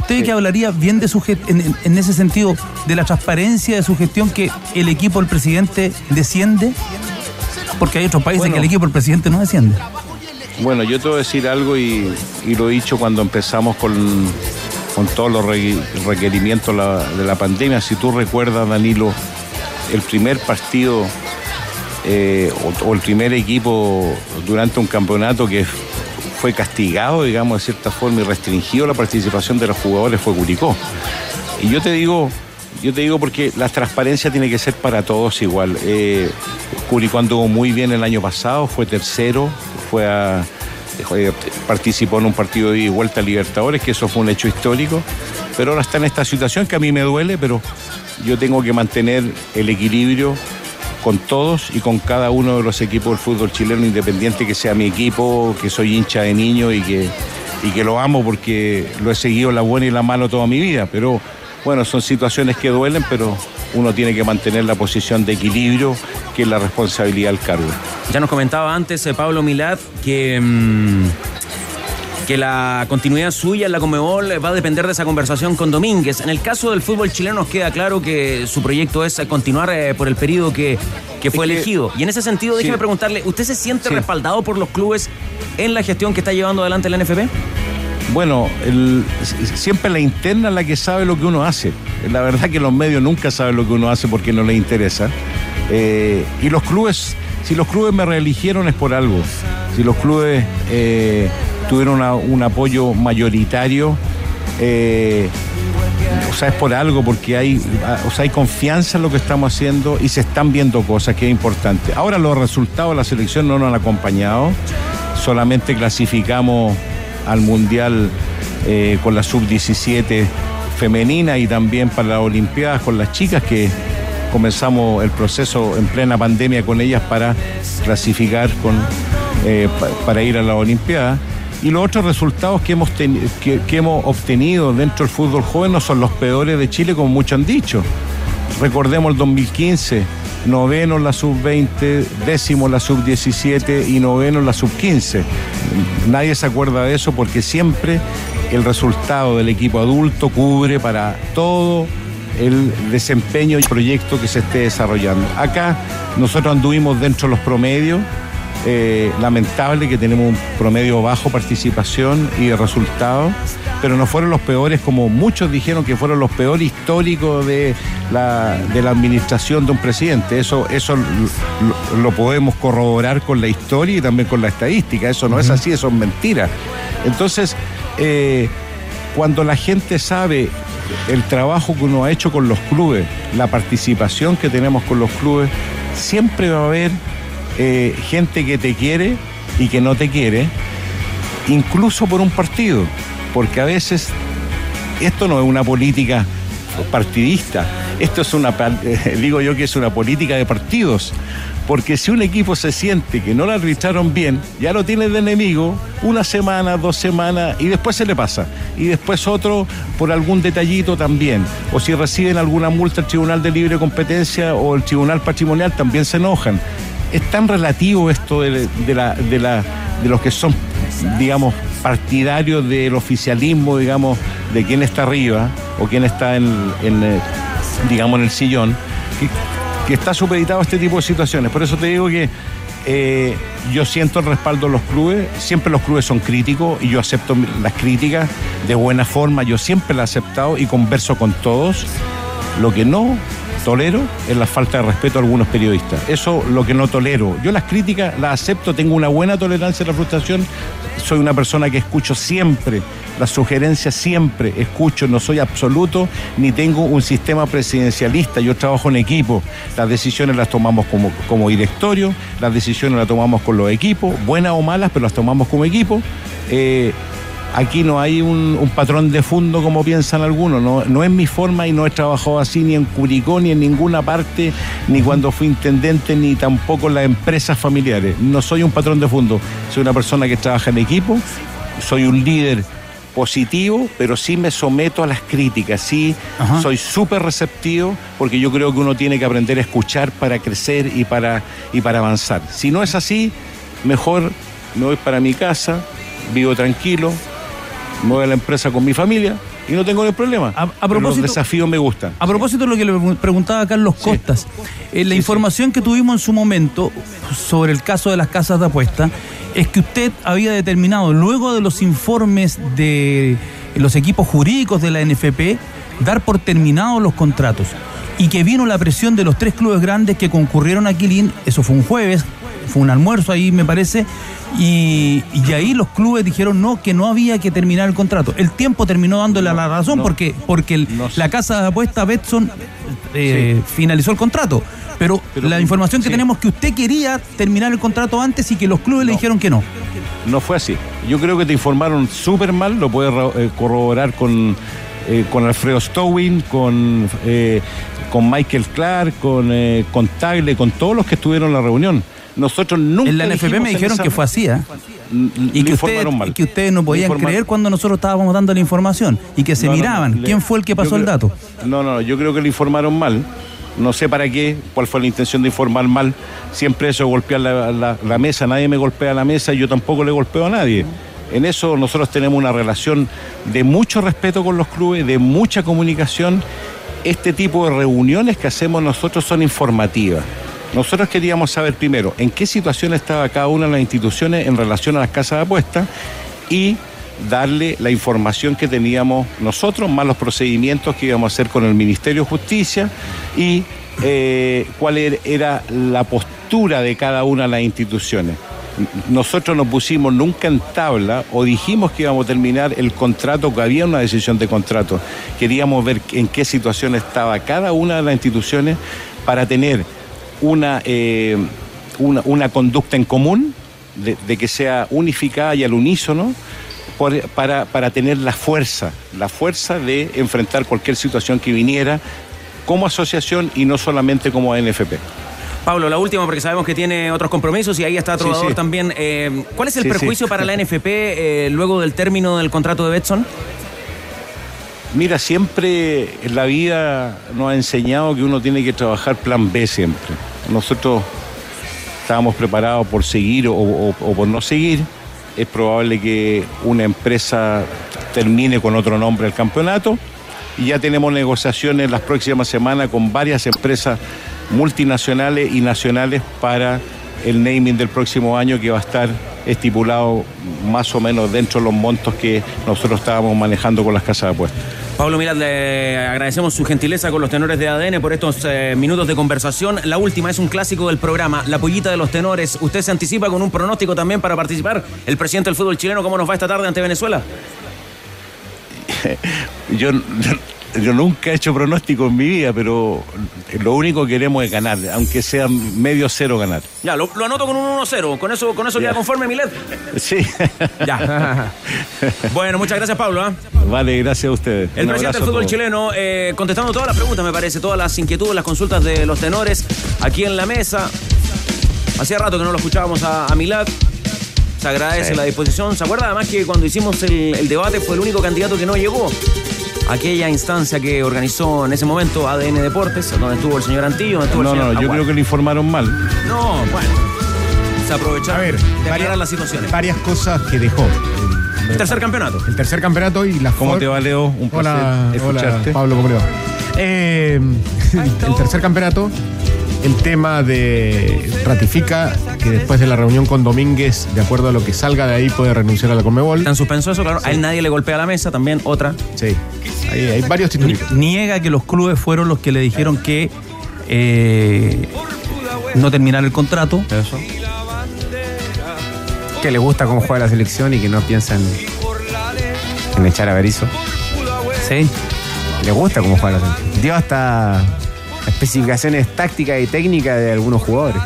¿Usted que hablaría bien de su en, en- ese sentido, de la transparencia de su gestión, que el equipo del presidente desciende? Porque hay otros países Bueno. que el equipo del presidente no desciende. Bueno, yo te voy a decir algo y, y lo he dicho cuando empezamos con, con todos los re- requerimientos de la pandemia. Si tú recuerdas, Danilo, el primer partido eh, o, o el primer equipo durante un campeonato que fue castigado, digamos, de cierta forma y restringido la participación de los jugadores fue Curicó. Y yo te digo, yo te digo porque la transparencia tiene que ser para todos igual. Eh, Curicó anduvo muy bien el año pasado, fue tercero, fue a, eh, participó en un partido de vuelta a Libertadores, que eso fue un hecho histórico, pero ahora está en esta situación que a mí me duele, pero yo tengo que mantener el equilibrio con todos y con cada uno de los equipos del fútbol chileno, independiente que sea mi equipo, que soy hincha de niño y que, y que lo amo porque lo he seguido la buena y la mala toda mi vida. Pero bueno, son situaciones que duelen, pero uno tiene que mantener la posición de equilibrio, que es la responsabilidad del cargo. Ya nos comentaba antes eh, Pablo Milad que, mm, que la continuidad suya en la Comebol va a depender de esa conversación con Domínguez. En el caso del fútbol chileno nos queda claro que su proyecto es eh, continuar eh, por el periodo que, que fue elegido. Y en ese sentido, déjeme preguntarle, ¿usted se siente Sí. respaldado por los clubes en la gestión que está llevando adelante la NFP? Bueno, siempre la interna es la que sabe lo que uno hace. La verdad que los medios nunca saben lo que uno hace porque no les interesa. Eh, y los clubes, si los clubes me reeligieron es por algo. Si los clubes eh, tuvieron un apoyo mayoritario, eh, o sea, es por algo, porque hay, o sea, hay confianza en lo que estamos haciendo y se están viendo cosas que es importante. Ahora los resultados de la selección no nos han acompañado, solamente clasificamos al Mundial eh, con la sub-17 femenina y también para las Olimpiadas con las chicas que comenzamos el proceso en plena pandemia con ellas para clasificar con, eh, pa- para ir a las Olimpiadas. Y los otros resultados que hemos, que, que hemos obtenido dentro del fútbol joven no son los peores de Chile, como muchos han dicho. Recordemos el 2015, noveno en la sub-20, décimo la sub-17 y noveno en la sub-15. Nadie se acuerda de eso porque siempre el resultado del equipo adulto cubre para todo el desempeño y proyecto que se esté desarrollando. Acá nosotros anduvimos dentro de los promedios, eh, lamentable que tenemos un promedio bajo participación y de resultados, pero no fueron los peores como muchos dijeron que fueron los peores históricos de la, de la administración de un presidente. Eso, eso lo, lo podemos corroborar con la historia y también con la estadística. Eso no es así, eso es mentira. Entonces, eh, cuando la gente sabe el trabajo que uno ha hecho con los clubes, la participación que tenemos con los clubes, siempre va a haber eh, gente que te quiere y que no te quiere, incluso por un partido, porque a veces esto no es una política partidista, esto es una, pa- digo yo que es una política de partidos. Porque si un equipo se siente que no lo arbitraron bien, ya lo tiene de enemigo una semana, dos semanas y después se le pasa. Y después otro por algún detallito también. O si reciben alguna multa al Tribunal de Libre Competencia o el Tribunal Patrimonial también se enojan. Es tan relativo esto de, los que son, digamos, partidarios del oficialismo, digamos, de quién está arriba o quién está en, eh, digamos, en el sillón, que, que está supeditado a este tipo de situaciones. Por eso te digo que eh, yo siento el respaldo de los clubes, siempre los clubes son críticos y yo acepto las críticas de buena forma, yo siempre las he aceptado y converso con todos. Lo que no tolero es la falta de respeto a algunos periodistas. Eso lo que no tolero. Yo las críticas las acepto, tengo una buena tolerancia a la frustración, soy una persona que escucho siempre, las sugerencias siempre escucho, no soy absoluto ni tengo un sistema presidencialista, yo trabajo en equipo, las decisiones las tomamos como, como directorio, las decisiones las tomamos con los equipos, buenas o malas, pero las tomamos como equipo. Eh, aquí no hay un, un patrón de fondo como piensan algunos, no, no es mi forma y no he trabajado así ni en Curicó, ni en ninguna parte, ni cuando fui intendente, ni tampoco en las empresas familiares. No soy un patrón de fondo, soy una persona que trabaja en equipo, soy un líder positivo, pero sí me someto a las críticas, sí soy súper receptivo, porque yo creo que uno tiene que aprender a escuchar para crecer y para, y para avanzar. Si no es así, mejor me voy para mi casa, vivo tranquilo, me voy a la empresa con mi familia y no tengo ningún problema. A, propósito- los desafíos me gustan. A propósito de lo que le preguntaba Carlos Costas, eh, la información que tuvimos en su momento sobre el caso de las casas de apuesta es que usted había determinado, luego de los informes de los equipos jurídicos de la NFP, dar por terminados los contratos. Y que vino la presión de los tres clubes grandes que concurrieron a Quilín, eso fue un jueves, fue un almuerzo ahí me parece, y, y ahí los clubes dijeron no, que no había que terminar el contrato. El tiempo terminó dándole la razón porque, porque el- la casa de apuesta Betson eh, finalizó el contrato. Pero, la información que tenemos es que usted quería terminar el contrato antes y que los clubes le dijeron que no. No fue así. Yo creo que te informaron súper mal, lo puedes eh, corroborar con, eh, con Alfredo Stowin, con, eh, con Michael Clark, con, eh, con Tagle, con todos los que estuvieron en la reunión. Nosotros nunca. En la NFP me dijeron que fue así, ¿ah? Y que, ustedes, y que ustedes no podían creer cuando nosotros estábamos dando la información y que se No, miraban. no, ¿Quién fue el que pasó el dato? No, no, yo creo que le informaron mal. No sé para qué, cuál fue la intención de informar mal. Siempre eso, golpear la, la- la mesa. Nadie me golpea la mesa y yo tampoco le golpeo a nadie. En eso nosotros tenemos una relación de mucho respeto con los clubes, de mucha comunicación. Este tipo de reuniones que hacemos nosotros son informativas. Nosotros queríamos saber primero en qué situación estaba cada una de las instituciones en relación a las casas de apuestas y darle la información que teníamos nosotros, más los procedimientos que íbamos a hacer con el Ministerio de Justicia y eh, cuál er- era la postura de cada una de las instituciones. Nosotros no pusimos nunca en tabla o dijimos que íbamos a terminar el contrato, que había una decisión de contrato. Queríamos ver en qué situación estaba cada una de las instituciones para tener una, eh, una, una conducta en común, de, de que sea unificada y al unísono, por- para, para tener la fuerza, la fuerza de enfrentar cualquier situación que viniera como asociación y no solamente como NFP. Pablo, la última porque sabemos que tiene otros compromisos y ahí está Trovador sí. también. Eh, ¿Cuál es el Sí, perjuicio para la NFP eh, luego del término del contrato de Betson? Mira, siempre en la vida nos ha enseñado que uno tiene que trabajar plan B siempre. Nosotros estábamos preparados por seguir o, por no seguir. Es probable que una empresa termine con otro nombre el campeonato y ya tenemos negociaciones las próximas semanas con varias empresas multinacionales y nacionales para el naming del próximo año que va a estar estipulado más o menos dentro de los montos que nosotros estábamos manejando con las casas de apuestas. Pablo Mirat, le agradecemos su gentileza con los tenores de ADN por estos eh, minutos de conversación. La última es un clásico del programa, La Pollita de los Tenores. ¿Usted se anticipa con un pronóstico también para participar? El presidente del fútbol chileno, ¿cómo nos va esta tarde ante Venezuela? yo, yo nunca he hecho pronóstico en mi vida, pero lo único que queremos es ganar, aunque sea medio cero ganar. Ya, lo, lo anoto con un 1-0. ¿Con eso, con eso queda conforme, Milet? Sí. Ya. bueno, muchas gracias, Pablo. ¿ah? Vale, gracias a ustedes. El Un presidente del fútbol chileno eh, contestando todas las preguntas, me parece, todas las inquietudes, las consultas de los tenores aquí en la mesa. Hacía rato que no lo escuchábamos a, a Milad. Se agradece Sí. la disposición. ¿Se acuerda además que cuando hicimos el, el debate fue el único candidato que no llegó? Aquella instancia que organizó en ese momento ADN Deportes, donde estuvo el señor Antillo, donde estuvo No, el señor no, yo creo que le informaron mal. No, bueno. Se aprovecharon de aclarar las situaciones. Varias cosas que dejó. El tercer campeonato. El tercer campeonato y las ¿Cómo te va, Leo? Un placer Hola, escucharte. hola, Pablo, ¿cómo le va? Eh, el tercer campeonato, el tema de ratifica que después de la reunión con Domínguez, de acuerdo a lo que salga de ahí, puede renunciar a la Conmebol. Está en suspenso eso, claro. A él nadie le golpea la mesa, también otra. Sí. Ahí hay varios titulitos. Niega que los clubes fueron los que le dijeron que eh, no terminar el contrato. Eso. Que le gusta cómo juega la selección y que no piensa en, en echar a Berizzo. Sí. Le gusta cómo juega la selección. Dio hasta especificaciones tácticas y técnicas de algunos jugadores.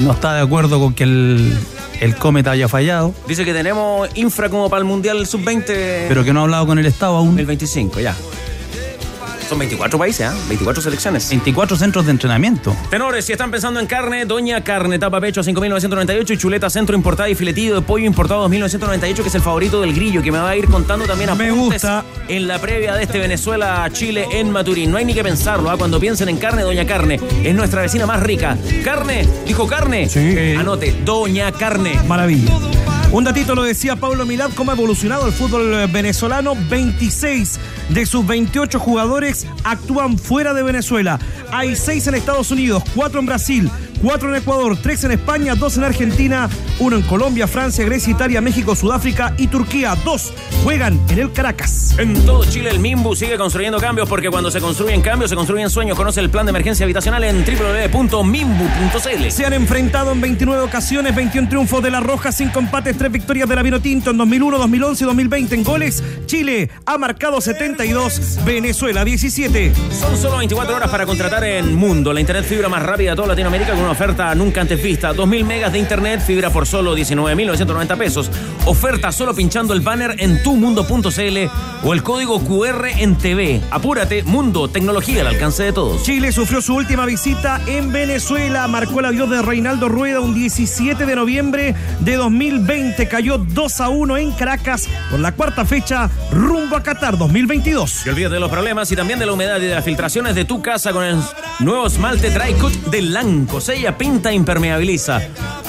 No está de acuerdo con que el el Cometa haya fallado. Dice que tenemos infra como para el Mundial Sub-20. Pero que no ha hablado con el Estado aún. El 25, ya. Son 24 países, ¿ah? 24 selecciones. 24 centros de entrenamiento. Tenores, si están pensando en carne, Doña Carne, tapa pecho a 5.998 y chuleta centro importada y filetillo de pollo importado a 2.998, que es el favorito del grillo, que me va a ir contando también a Me gusta. en la previa de este Venezuela-Chile en Maturín. No hay ni que pensarlo, ¿ah? Cuando piensen en carne, Doña Carne es nuestra vecina más rica. Carne, dijo carne. Sí. Anote, Doña Carne. Maravilla. Un datito lo decía Pablo Milad, cómo ha evolucionado el fútbol eh, venezolano. 26 de sus 28 jugadores actúan fuera de Venezuela. Hay 6 en Estados Unidos, 4 en Brasil, 4 en Ecuador, 3 en España, 2 en Argentina, 1 en Colombia, Francia, Grecia, Italia, México, Sudáfrica y Turquía. 2 juegan en el Caracas. En todo Chile el Mimbu sigue construyendo cambios porque cuando se construyen cambios se construyen sueños. Conoce el plan de emergencia habitacional en www.mimbu.cl. Se han enfrentado en 29 ocasiones, 21 triunfos de la Roja, 5 empates, 3 victorias de la Vinotinto en 2001, 2011 y 2020 en goles. Chile ha marcado 72, Venezuela 17. Son solo 24 horas para contratar en Mundo, la internet fibra más rápida de toda Latinoamérica con una oferta nunca antes vista. 2.000 megas de internet, fibra por solo 19.990 pesos. Oferta solo pinchando el banner en tumundo.cl o el código QR en TV. Apúrate, Mundo, tecnología al alcance de todos. Chile sufrió su última visita en Venezuela. Marcó el adiós de Reinaldo Rueda un 17 de noviembre de 2020. Cayó 2 a 1 en Caracas por la cuarta fecha rumbo a Qatar 2022. Y olvídate de los problemas y también de la humedad y de las filtraciones de tu casa con el nuevo esmalte Dry Cut de Lanco. Sella, pinta, impermeabiliza.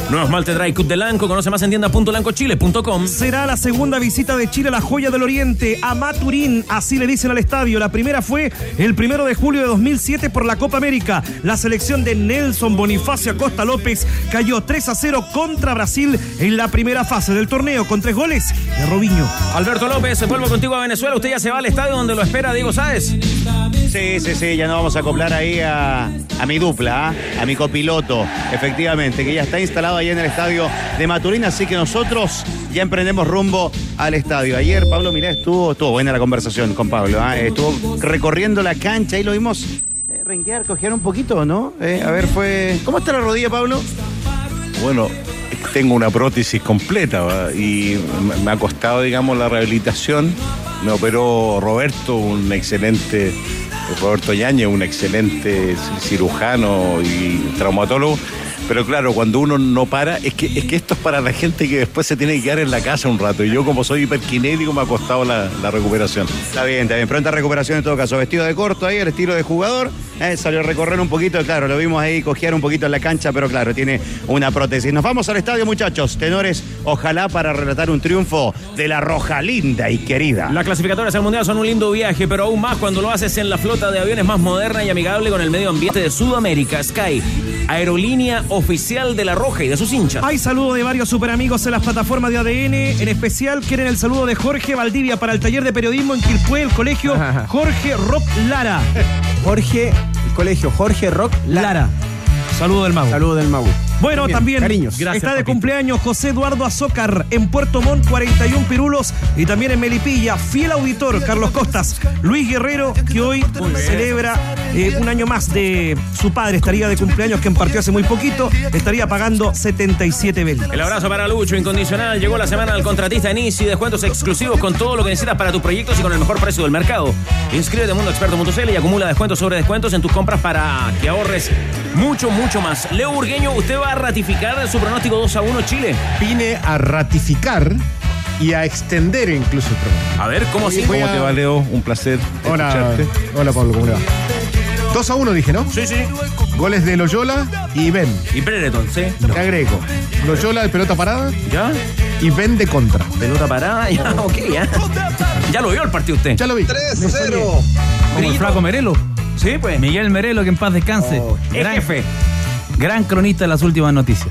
Nuevo esmalte Dry Cut de Lanco. Conoce más en tienda.lancochile.com. Será la segunda visita de Chile a la joya del Oriente, a Maturín, así le dicen al estadio. La primera fue el primero de julio de 2007 por la Copa América. La selección de Nelson Bonifacio Acosta López cayó 3 a 0 contra Brasil en la primera fase del torneo con tres goles de Robinho. Alberto López, vuelvo contigo a Venezuela. Usted ya se va al estadio donde lo espera Diego Sáez. Sí, sí, sí, ya nos vamos a acoplar ahí a, a mi dupla, ¿ah? a mi copiloto, efectivamente, que ya está instalado ahí en el estadio de Maturín, así que nosotros ya emprendemos rumbo al estadio. Ayer Pablo Milá estuvo, estuvo buena la conversación con Pablo, ¿ah? estuvo recorriendo la cancha y lo vimos eh, renguear, cojear un poquito, ¿no? Eh, a ver, fue... ¿Cómo está la rodilla, Pablo? Bueno, tengo una prótesis completa y me ha costado, digamos, la rehabilitación. Me operó Roberto, un excelente, Roberto Yañez, un excelente cirujano y traumatólogo. Pero claro, cuando uno no para, es que, es que esto es para la gente que después se tiene que quedar en la casa un rato. Y yo, como soy hiperkinético, me ha costado la, la recuperación. Está bien, está bien. Pronta recuperación en todo caso. Vestido de corto ahí, el estilo de jugador. Eh, salió a recorrer un poquito, claro, lo vimos ahí cojear un poquito en la cancha, pero claro, tiene una prótesis. Nos vamos al estadio, muchachos. Tenores, ojalá para relatar un triunfo de la Roja linda y querida. Las clasificatorias al Mundial son un lindo viaje, pero aún más cuando lo haces en la flota de aviones más moderna y amigable con el medio ambiente de Sudamérica, Sky, aerolínea oficial de la Roja y de sus hinchas. Hay saludo de varios superamigos en las plataformas de ADN. En especial quieren el saludo de Jorge Valdivia para el taller de periodismo en Quilpué, el colegio Jorge Rock Lara. Jorge, el colegio Jorge Rock Lara. Saludo del mago. Saludo del mago. Bueno, también Cariños. está de cumpleaños José Eduardo Azócar en Puerto Montt, 41 pirulos. Y también en Melipilla, fiel auditor, Carlos Costas. Luis Guerrero, que hoy celebra eh, un año más de su padre. Estaría de cumpleaños, que partió hace muy poquito. Estaría pagando 77 velas. El abrazo para Lucho, incondicional. Llegó la semana del contratista en Easy, descuentos exclusivos con todo lo que necesitas para tus proyectos y con el mejor precio del mercado. Inscríbete en mundoexperto.cl y acumula descuentos sobre descuentos en tus compras para que ahorres mucho, mucho más. Leo Burgueño, ¿usted va a ratificar su pronóstico 2 a 1 Chile? Vine a ratificar y a extender incluso el programa. A ver, ¿cómo así? ¿Cómo a- te va, Leo? Un placer Hola, escucharte. hola Pablo, ¿cómo le va? 2 a 1 dije, ¿no? Sí, sí. Goles de Loyola y Ben. Y Brereton, ¿sí? Te agrego. Loyola de pelota parada ¿Ya? y Ben de contra. Pelota parada, ya, ok, ya. Ya lo vio el partido usted. Ya lo vi. 3-0. Como el flaco Merelo. Sí, pues. Miguel Merelo, que en paz descanse. Es gran, jefe. Gran cronista de las últimas noticias.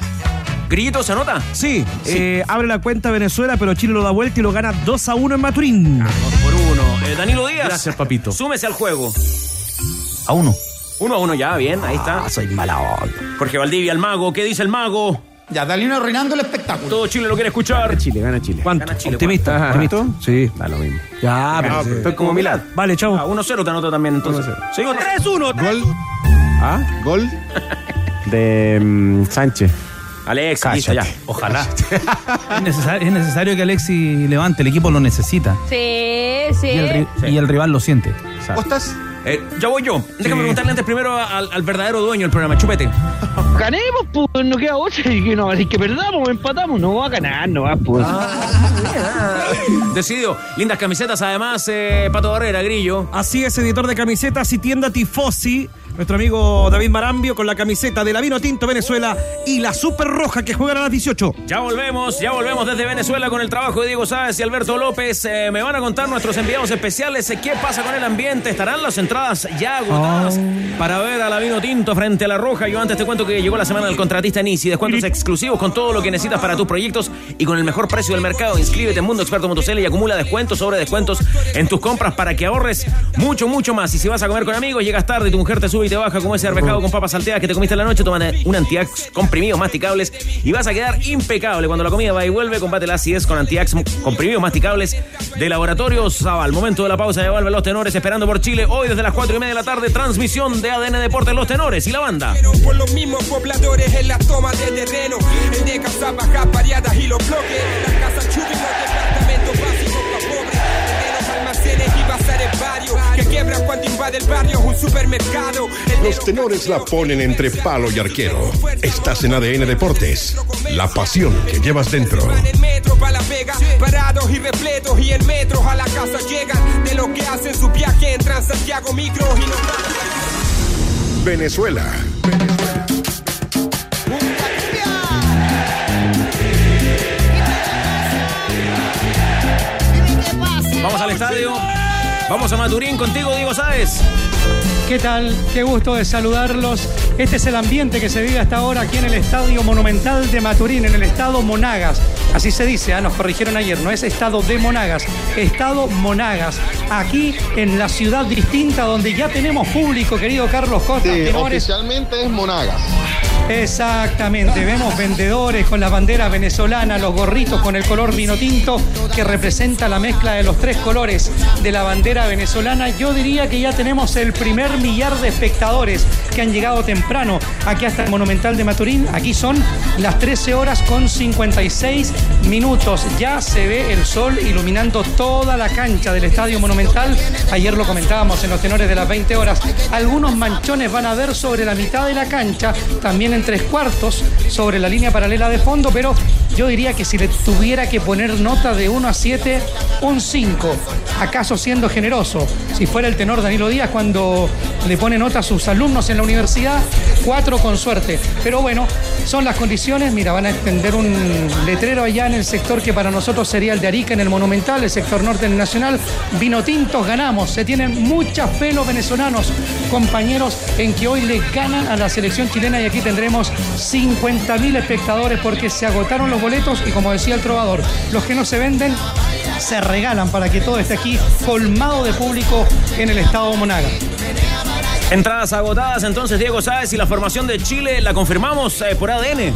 Grillito, ¿se anota? Sí, eh, abre la cuenta Venezuela, pero Chile lo da vuelta y lo gana 2 a 1 en Maturín. Dos por uno. Eh, Danilo Díaz. Gracias, papito. Súmese al juego. A uno. Uno a uno ya, bien, ahí está. soy mala onda. Jorge Valdivia, el mago. ¿Qué dice el mago? Ya, dale una arruinando el espectáculo. Todo Chile lo quiere escuchar. Chile, gana Chile. ¿Cuánto? Gana Chile, ¿Optimista? Ajá. ¿Optimista? Sí. Da lo mismo. Ya, pero. No, sí. estoy como Milad. Vale, chau. Ah, 1-0 te anoto también, entonces. 1-0. Sigo 3-1. Gol. ¿Ah? Gol. De mm, Sánchez. Alex, listo, ya. Ojalá. es, necesario, es necesario que Alexi levante, el equipo lo necesita. Sí, sí. Y el, ri- y el rival lo siente. ¿Vos estás? Eh, ya voy yo. Déjame preguntarle antes primero al, al verdadero dueño del programa, Chupete. Ganemos, pues, no queda otra. Y que no, así que perdamos, empatamos, no va a ganar, no va, pues. Decidido. Lindas camisetas, además, eh, Pato Barrera, Grillo. Así es, editor de camisetas y tienda Tifosi. Nuestro amigo David Marambio con la camiseta de la Vino Tinto Venezuela y la Super Roja que juegan a las 18. Ya volvemos, ya volvemos desde Venezuela con el trabajo de Diego Sáez y Alberto López. Eh, me van a contar nuestros enviados especiales eh, qué pasa con el ambiente. ¿Estarán las entradas ya agotadas para ver a la Vino Tinto frente a la Roja? Yo antes te cuento que llegó la semana del contratista Nisi. Descuentos exclusivos con todo lo que necesitas para tus proyectos y con el mejor precio del mercado. Inscríbete en mundoexperto.cl y acumula descuentos sobre descuentos en tus compras para que ahorres mucho, mucho más. Y si vas a comer con amigos, llegas tarde y tu mujer te sube y te baja como ese arvejado con papas salteadas que te comiste en la noche, tómate un Antiax comprimidos masticables y vas a quedar impecable. Cuando la comida va y vuelve, combate la acidez con Antiax comprimidos masticables de Laboratorio Zaval. Momento de la pausa de vuelven los tenores esperando por Chile. Hoy desde las 4 y media de la tarde, transmisión de ADN Deportes, los tenores y la banda. por los mismos pobladores en las tomas de terreno. El de casas bajas variadas y los bloques. Las casas cuando invade el barrio un supermercado. Los tenores la ponen entre palo y arquero. Estás en ADN Deportes. La pasión que llevas dentro. en el metro para la vega. Parados y repletos y en metros a la casa llegan. De lo que hacen su viaje entran Santiago Micro y no Venezuela. Vamos al estadio. Vamos a Maturín contigo, Diego Sáez. ¿Qué tal? Qué gusto de saludarlos. Este es el ambiente que se vive hasta ahora aquí en el Estadio Monumental de Maturín, en el Estado Monagas. Así se dice, ah, nos corrigieron ayer, no es Estado de Monagas, Estado Monagas. Aquí en la ciudad distinta donde ya tenemos público, querido Carlos Costa. Sí, tenores. oficialmente es Monagas. Exactamente, vemos vendedores con la bandera venezolana, los gorritos con el color vino tinto que representa la mezcla de los tres colores de la bandera venezolana. Yo diría que ya tenemos el primer millar de espectadores que han llegado temprano aquí hasta el Monumental de Maturín. Aquí son las 13 horas con 56 minutos. Ya se ve el sol iluminando toda la cancha del Estadio Monumental. Ayer lo comentábamos en los tenores de las 20 horas. Algunos manchones van a ver sobre la mitad de la cancha, también en tres cuartos, sobre la línea paralela de fondo, pero yo diría que si le tuviera que poner nota de 1 a 7, un 5. ¿Acaso siendo generoso? Si fuera el tenor Danilo Díaz cuando le pone nota a sus alumnos en la universidad, 4 con suerte. Pero bueno, son las condiciones. Mira, van a extender un letrero allá en el sector que para nosotros sería el de Arica, en el Monumental, el sector norte del Nacional. Vino tintos, ganamos. Se tienen mucha fe los venezolanos, compañeros, en que hoy le ganan a la selección chilena y aquí tendremos 50.000 espectadores porque se agotaron los boletos y como decía el trovador, los que no se venden se regalan para que todo esté aquí colmado de público en el estado Monaga. Entradas agotadas, entonces Diego Sáez y la formación de Chile la confirmamos eh, por ADN.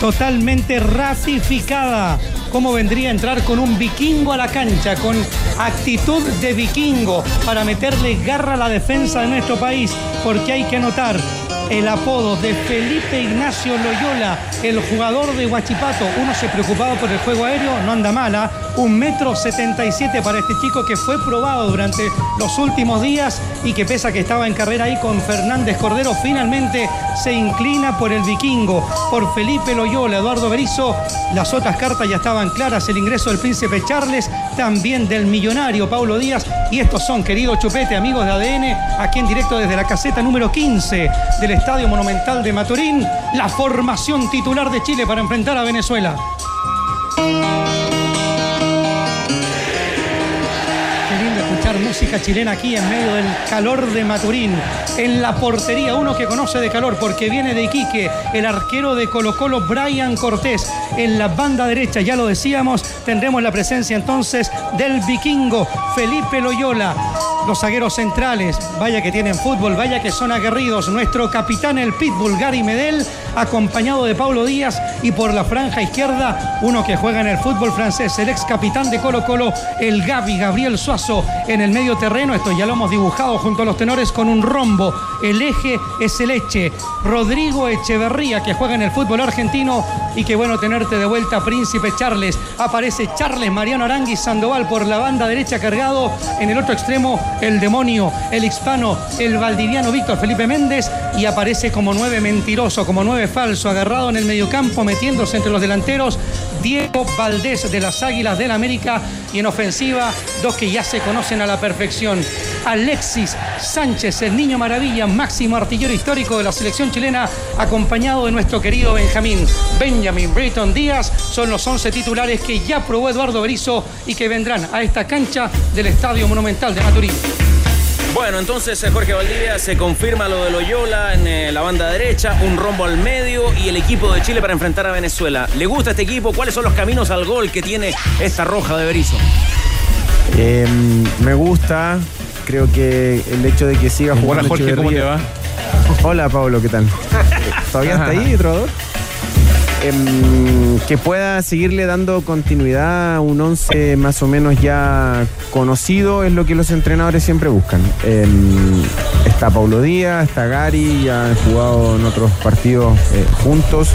Totalmente ratificada. ¿Cómo vendría a entrar con un vikingo a la cancha, con actitud de vikingo para meterle garra a la defensa de nuestro país? Porque hay que anotar el apodo de Felipe Ignacio Loyola, el jugador de Huachipato. Uno se preocupaba por el juego aéreo, no anda mala. Un metro setenta y siete para este chico que fue probado durante los últimos días y que pesa que estaba en carrera ahí con Fernández Cordero, finalmente se inclina por el vikingo, por Felipe Loyola, Eduardo Berizo. Las otras cartas ya estaban claras, el ingreso del príncipe Charles, también del millonario Paulo Díaz. Y estos son, querido Chupete, amigos de ADN, aquí en directo desde la caseta número 15 del Estadio Monumental de Maturín, la formación titular de Chile para enfrentar a Venezuela. Música chilena aquí en medio del calor de Maturín. En la portería, uno que conoce de calor porque viene de Iquique, el arquero de Colo Colo, Brian Cortés. En la banda derecha, ya lo decíamos, tendremos la presencia entonces del vikingo Felipe Loyola. Los zagueros centrales, vaya que tienen fútbol, vaya que son aguerridos. Nuestro capitán, el Pitbull, Gary Medel, acompañado de Paulo Díaz. Y por la franja izquierda, uno que juega en el fútbol francés, el ex capitán de Colo Colo, el Gaby, Gabriel Suazo, en el medio terreno. Esto ya lo hemos dibujado junto a los tenores con un rombo. El eje es el Eche. Rodrigo Echeverría, que juega en el fútbol argentino. Y qué bueno tenerte de vuelta, Príncipe Charles. Aparece Charles Mariano Arangui Sandoval por la banda derecha cargado. En el otro extremo, el demonio, el hispano, el valdiviano Víctor Felipe Méndez. Y aparece como nueve mentiroso, como nueve falso, agarrado en el mediocampo, metiéndose entre los delanteros. Diego Valdés de las Águilas del América y en ofensiva dos que ya se conocen a la perfección. Alexis Sánchez, el niño maravilla, máximo artillero histórico de la selección chilena, acompañado de nuestro querido Benjamín. Benjamin Brayton Díaz son los 11 titulares que ya probó Eduardo Berizzo y que vendrán a esta cancha del Estadio Monumental de Maturín. Bueno, entonces eh, Jorge Valdivia se confirma lo de Loyola en eh, la banda derecha, un rombo al medio y el equipo de Chile para enfrentar a Venezuela. ¿Le gusta este equipo? ¿Cuáles son los caminos al gol que tiene esta roja de Berizzo? Eh, me gusta, creo que el hecho de que siga jugando. Hola Jorge, ¿cómo te va? Hola Pablo, ¿qué tal? ¿Todavía está ahí, trovador? Em, que pueda seguirle dando continuidad a un 11 más o menos ya conocido es lo que los entrenadores siempre buscan. Em, está Paulo Díaz, está Gary, ya han jugado en otros partidos eh, juntos.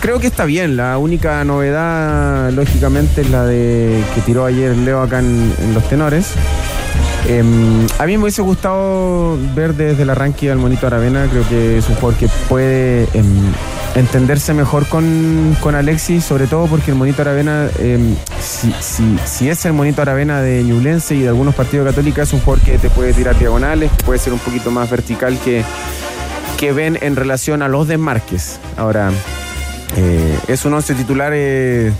Creo que está bien, la única novedad lógicamente es la de que tiró ayer Leo acá en, en los tenores. Em, a mí me hubiese gustado ver desde el arranque al Monito Aravena, creo que es un jugador que puede em, entenderse mejor con, con Alexis, sobre todo porque el Monito Aravena, em, si, si- si es el Monito Aravena de Ñublense y de algunos partidos católicos, es un jugador que te puede tirar diagonales, puede ser un poquito más vertical que, que ven en relación a los desmarques. Ahora, eh, es un once titular eh, eh,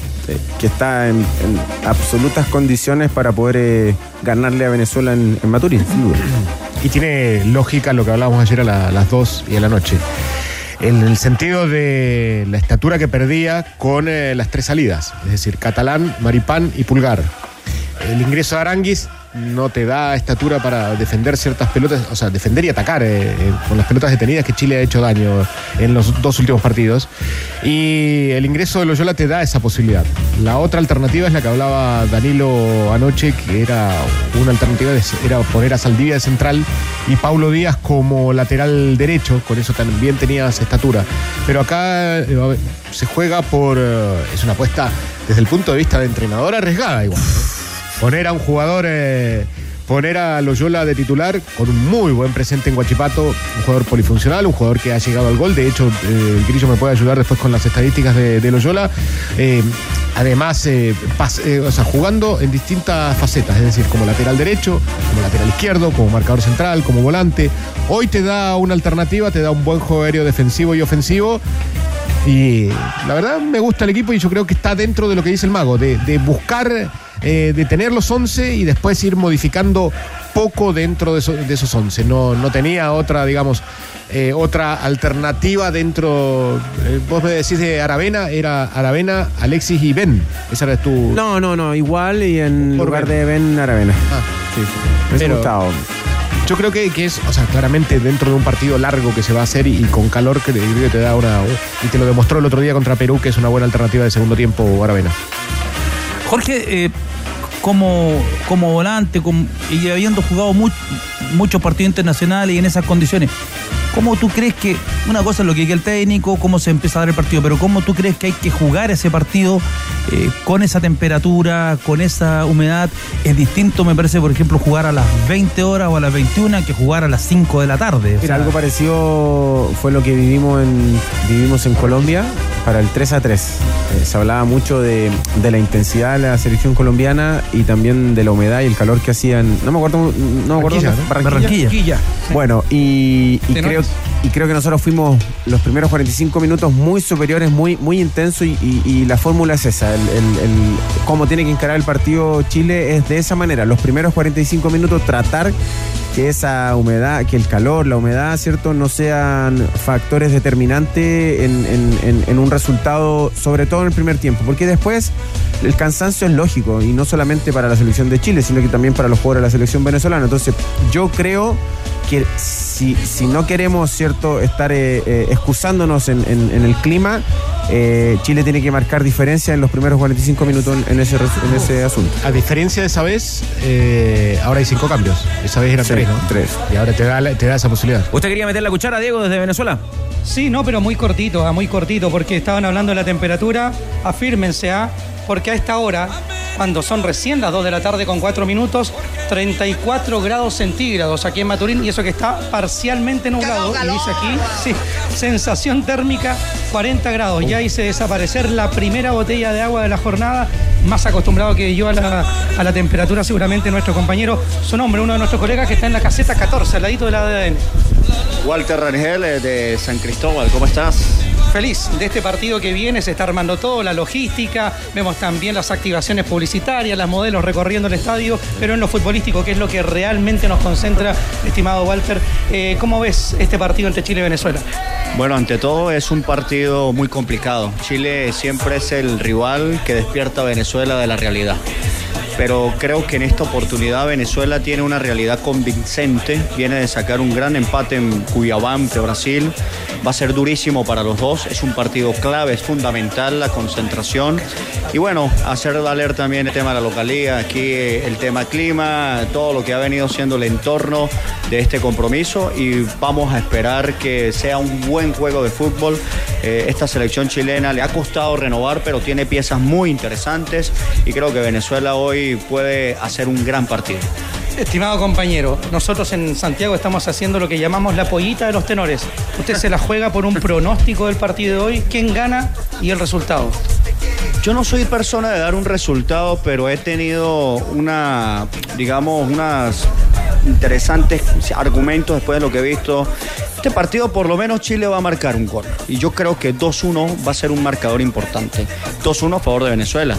que está en, absolutas condiciones para poder ganarle a Venezuela en, Maturín. Y tiene lógica lo que hablábamos ayer a la- las 2 y a la noche. En el sentido de la estatura que perdía con las tres salidas, es decir, Catalán, Maripán y Pulgar. El ingreso de Aranguis no te da estatura para defender ciertas pelotas, o sea, defender y atacar eh, eh, con las pelotas detenidas que Chile ha hecho daño en los dos últimos partidos. Y el ingreso de Loyola te da esa posibilidad. La otra alternativa es la que hablaba Danilo anoche, que era una alternativa, de- era poner a Saldivia de central y Paulo Díaz como lateral derecho, con eso también tenías estatura. Pero acá eh, se juega por, es una apuesta desde el punto de vista de entrenador arriesgada igual. Poner a un jugador, eh, poner a Loyola de titular con un muy buen presente en Guachipato, un jugador polifuncional, un jugador que ha llegado al gol. De hecho, eh, el Grillo me puede ayudar después con las estadísticas de, Loyola. Eh, además, jugando en distintas facetas, es decir, como lateral derecho, como lateral izquierdo, como marcador central, como volante. Hoy te da una alternativa, te da un buen juego aéreo defensivo y ofensivo. Y la verdad me gusta el equipo y yo creo que está dentro de lo que dice el mago, de buscar, eh, de tener los 11 y después ir modificando poco dentro de, eso- de esos 11. No, no tenía otra, digamos, eh, otra alternativa dentro. eh, vos me decís de Aravena, era Aravena, Alexis y Ben. Esa era tu. No, no, no, igual y en Por lugar Ben. de Ben Aravena. Ah. Sí, sí. Me Pero- gustado. Yo creo que, que es, o sea, claramente dentro de un partido largo que se va a hacer y, y con calor que creo que te da una. Y te lo demostró el otro día contra Perú, que es una buena alternativa de segundo tiempo, Aravena. Jorge, eh, como, como volante como- y habiendo jugado mu- muchos partidos internacionales y en esas condiciones, ¿cómo tú crees que, una cosa es lo que diga el técnico, cómo se empieza a dar el partido, pero cómo tú crees que hay que jugar ese partido eh, con esa temperatura, con esa humedad? Es distinto, me parece, por ejemplo, jugar a las 20 horas o a las 21 que jugar a las 5 de la tarde. O Mira, sea, algo parecido fue lo que vivimos en, vivimos en Colombia para el 3 a 3. Eh, se hablaba mucho de, de la intensidad de la selección colombiana y también de la humedad y el calor que hacían. No me acuerdo, no me acuerdo. Barranquilla. Barranquilla. Barranquilla. Bueno, y, creo, y creo que nosotros fuimos los primeros 45 minutos muy superiores, muy, muy intensos y, y- y la fórmula es esa. El, el- el- cómo tiene que encarar el partido Chile es de esa manera. Los primeros 45 minutos tratar que esa humedad, que el calor, la humedad, ¿cierto?, no sean factores determinantes en, en- en- un resultado, sobre todo en el primer tiempo, porque después el cansancio es lógico, y no solamente para la selección de Chile, sino que también para los jugadores de la selección venezolana. Entonces, yo creo que si, si no queremos, ¿cierto?, estar eh, eh, excusándonos en, en- en el clima, eh, Chile tiene que marcar diferencia en los primeros 45 minutos en, en ese, en ese asunto. A diferencia de esa vez, eh, ahora hay cinco cambios. Esa vez eran Sí, tres, ¿no? tres. Y ahora te da, la- te da esa posibilidad. ¿Usted quería meter la cuchara, Diego, desde Venezuela? Sí, no, pero muy cortito, muy cortito, porque estaban hablando de la temperatura. Afírmense, ¿ah? porque a esta hora, cuando son recién las 2 de la tarde con 4 minutos, 34 grados centígrados aquí en Maturín, y eso que está parcialmente nublado. Y dice aquí, sí, sensación térmica 40 grados. Ya hice desaparecer la primera botella de agua de la jornada. Más acostumbrado que yo a la, a la temperatura, seguramente nuestro compañero, su nombre, uno de nuestros colegas que está en la caseta 14, al ladito de la ADN. Walter Rangel eh, de San Cristóbal, ¿cómo estás? Feliz de este partido que viene, se está armando todo, la logística, vemos también las activaciones publicitarias, las modelos recorriendo el estadio, pero en lo futbolístico, que es lo que realmente nos concentra, estimado Walter. Eh, ¿Cómo ves este partido entre Chile y Venezuela? Bueno, ante todo es un partido muy complicado. Chile siempre es el rival que despierta a Venezuela de la realidad. Pero creo que en esta oportunidad Venezuela tiene una realidad convincente. Viene de sacar un gran empate en Cuiabá ante Brasil. Va a ser durísimo para los dos. Es un partido clave, es fundamental la concentración. Y bueno, hacer valer también el tema de la localía, aquí eh, el tema clima, todo lo que ha venido siendo el entorno de este compromiso. Y vamos a esperar que sea un buen juego de fútbol. Eh, esta selección chilena le ha costado renovar, pero tiene piezas muy interesantes. Y creo que Venezuela hoy puede hacer un gran partido. Estimado compañero, nosotros en Santiago estamos haciendo lo que llamamos la pollita de los tenores. Usted se la juega por un pronóstico del partido de hoy, quién gana y el resultado. Yo no soy persona de dar un resultado, pero he tenido una, digamos, unas interesantes argumentos después de lo que he visto. Este partido por lo menos Chile va a marcar un gol. Y yo creo que 2-1 va a ser un marcador importante. 2-1 a favor de Venezuela.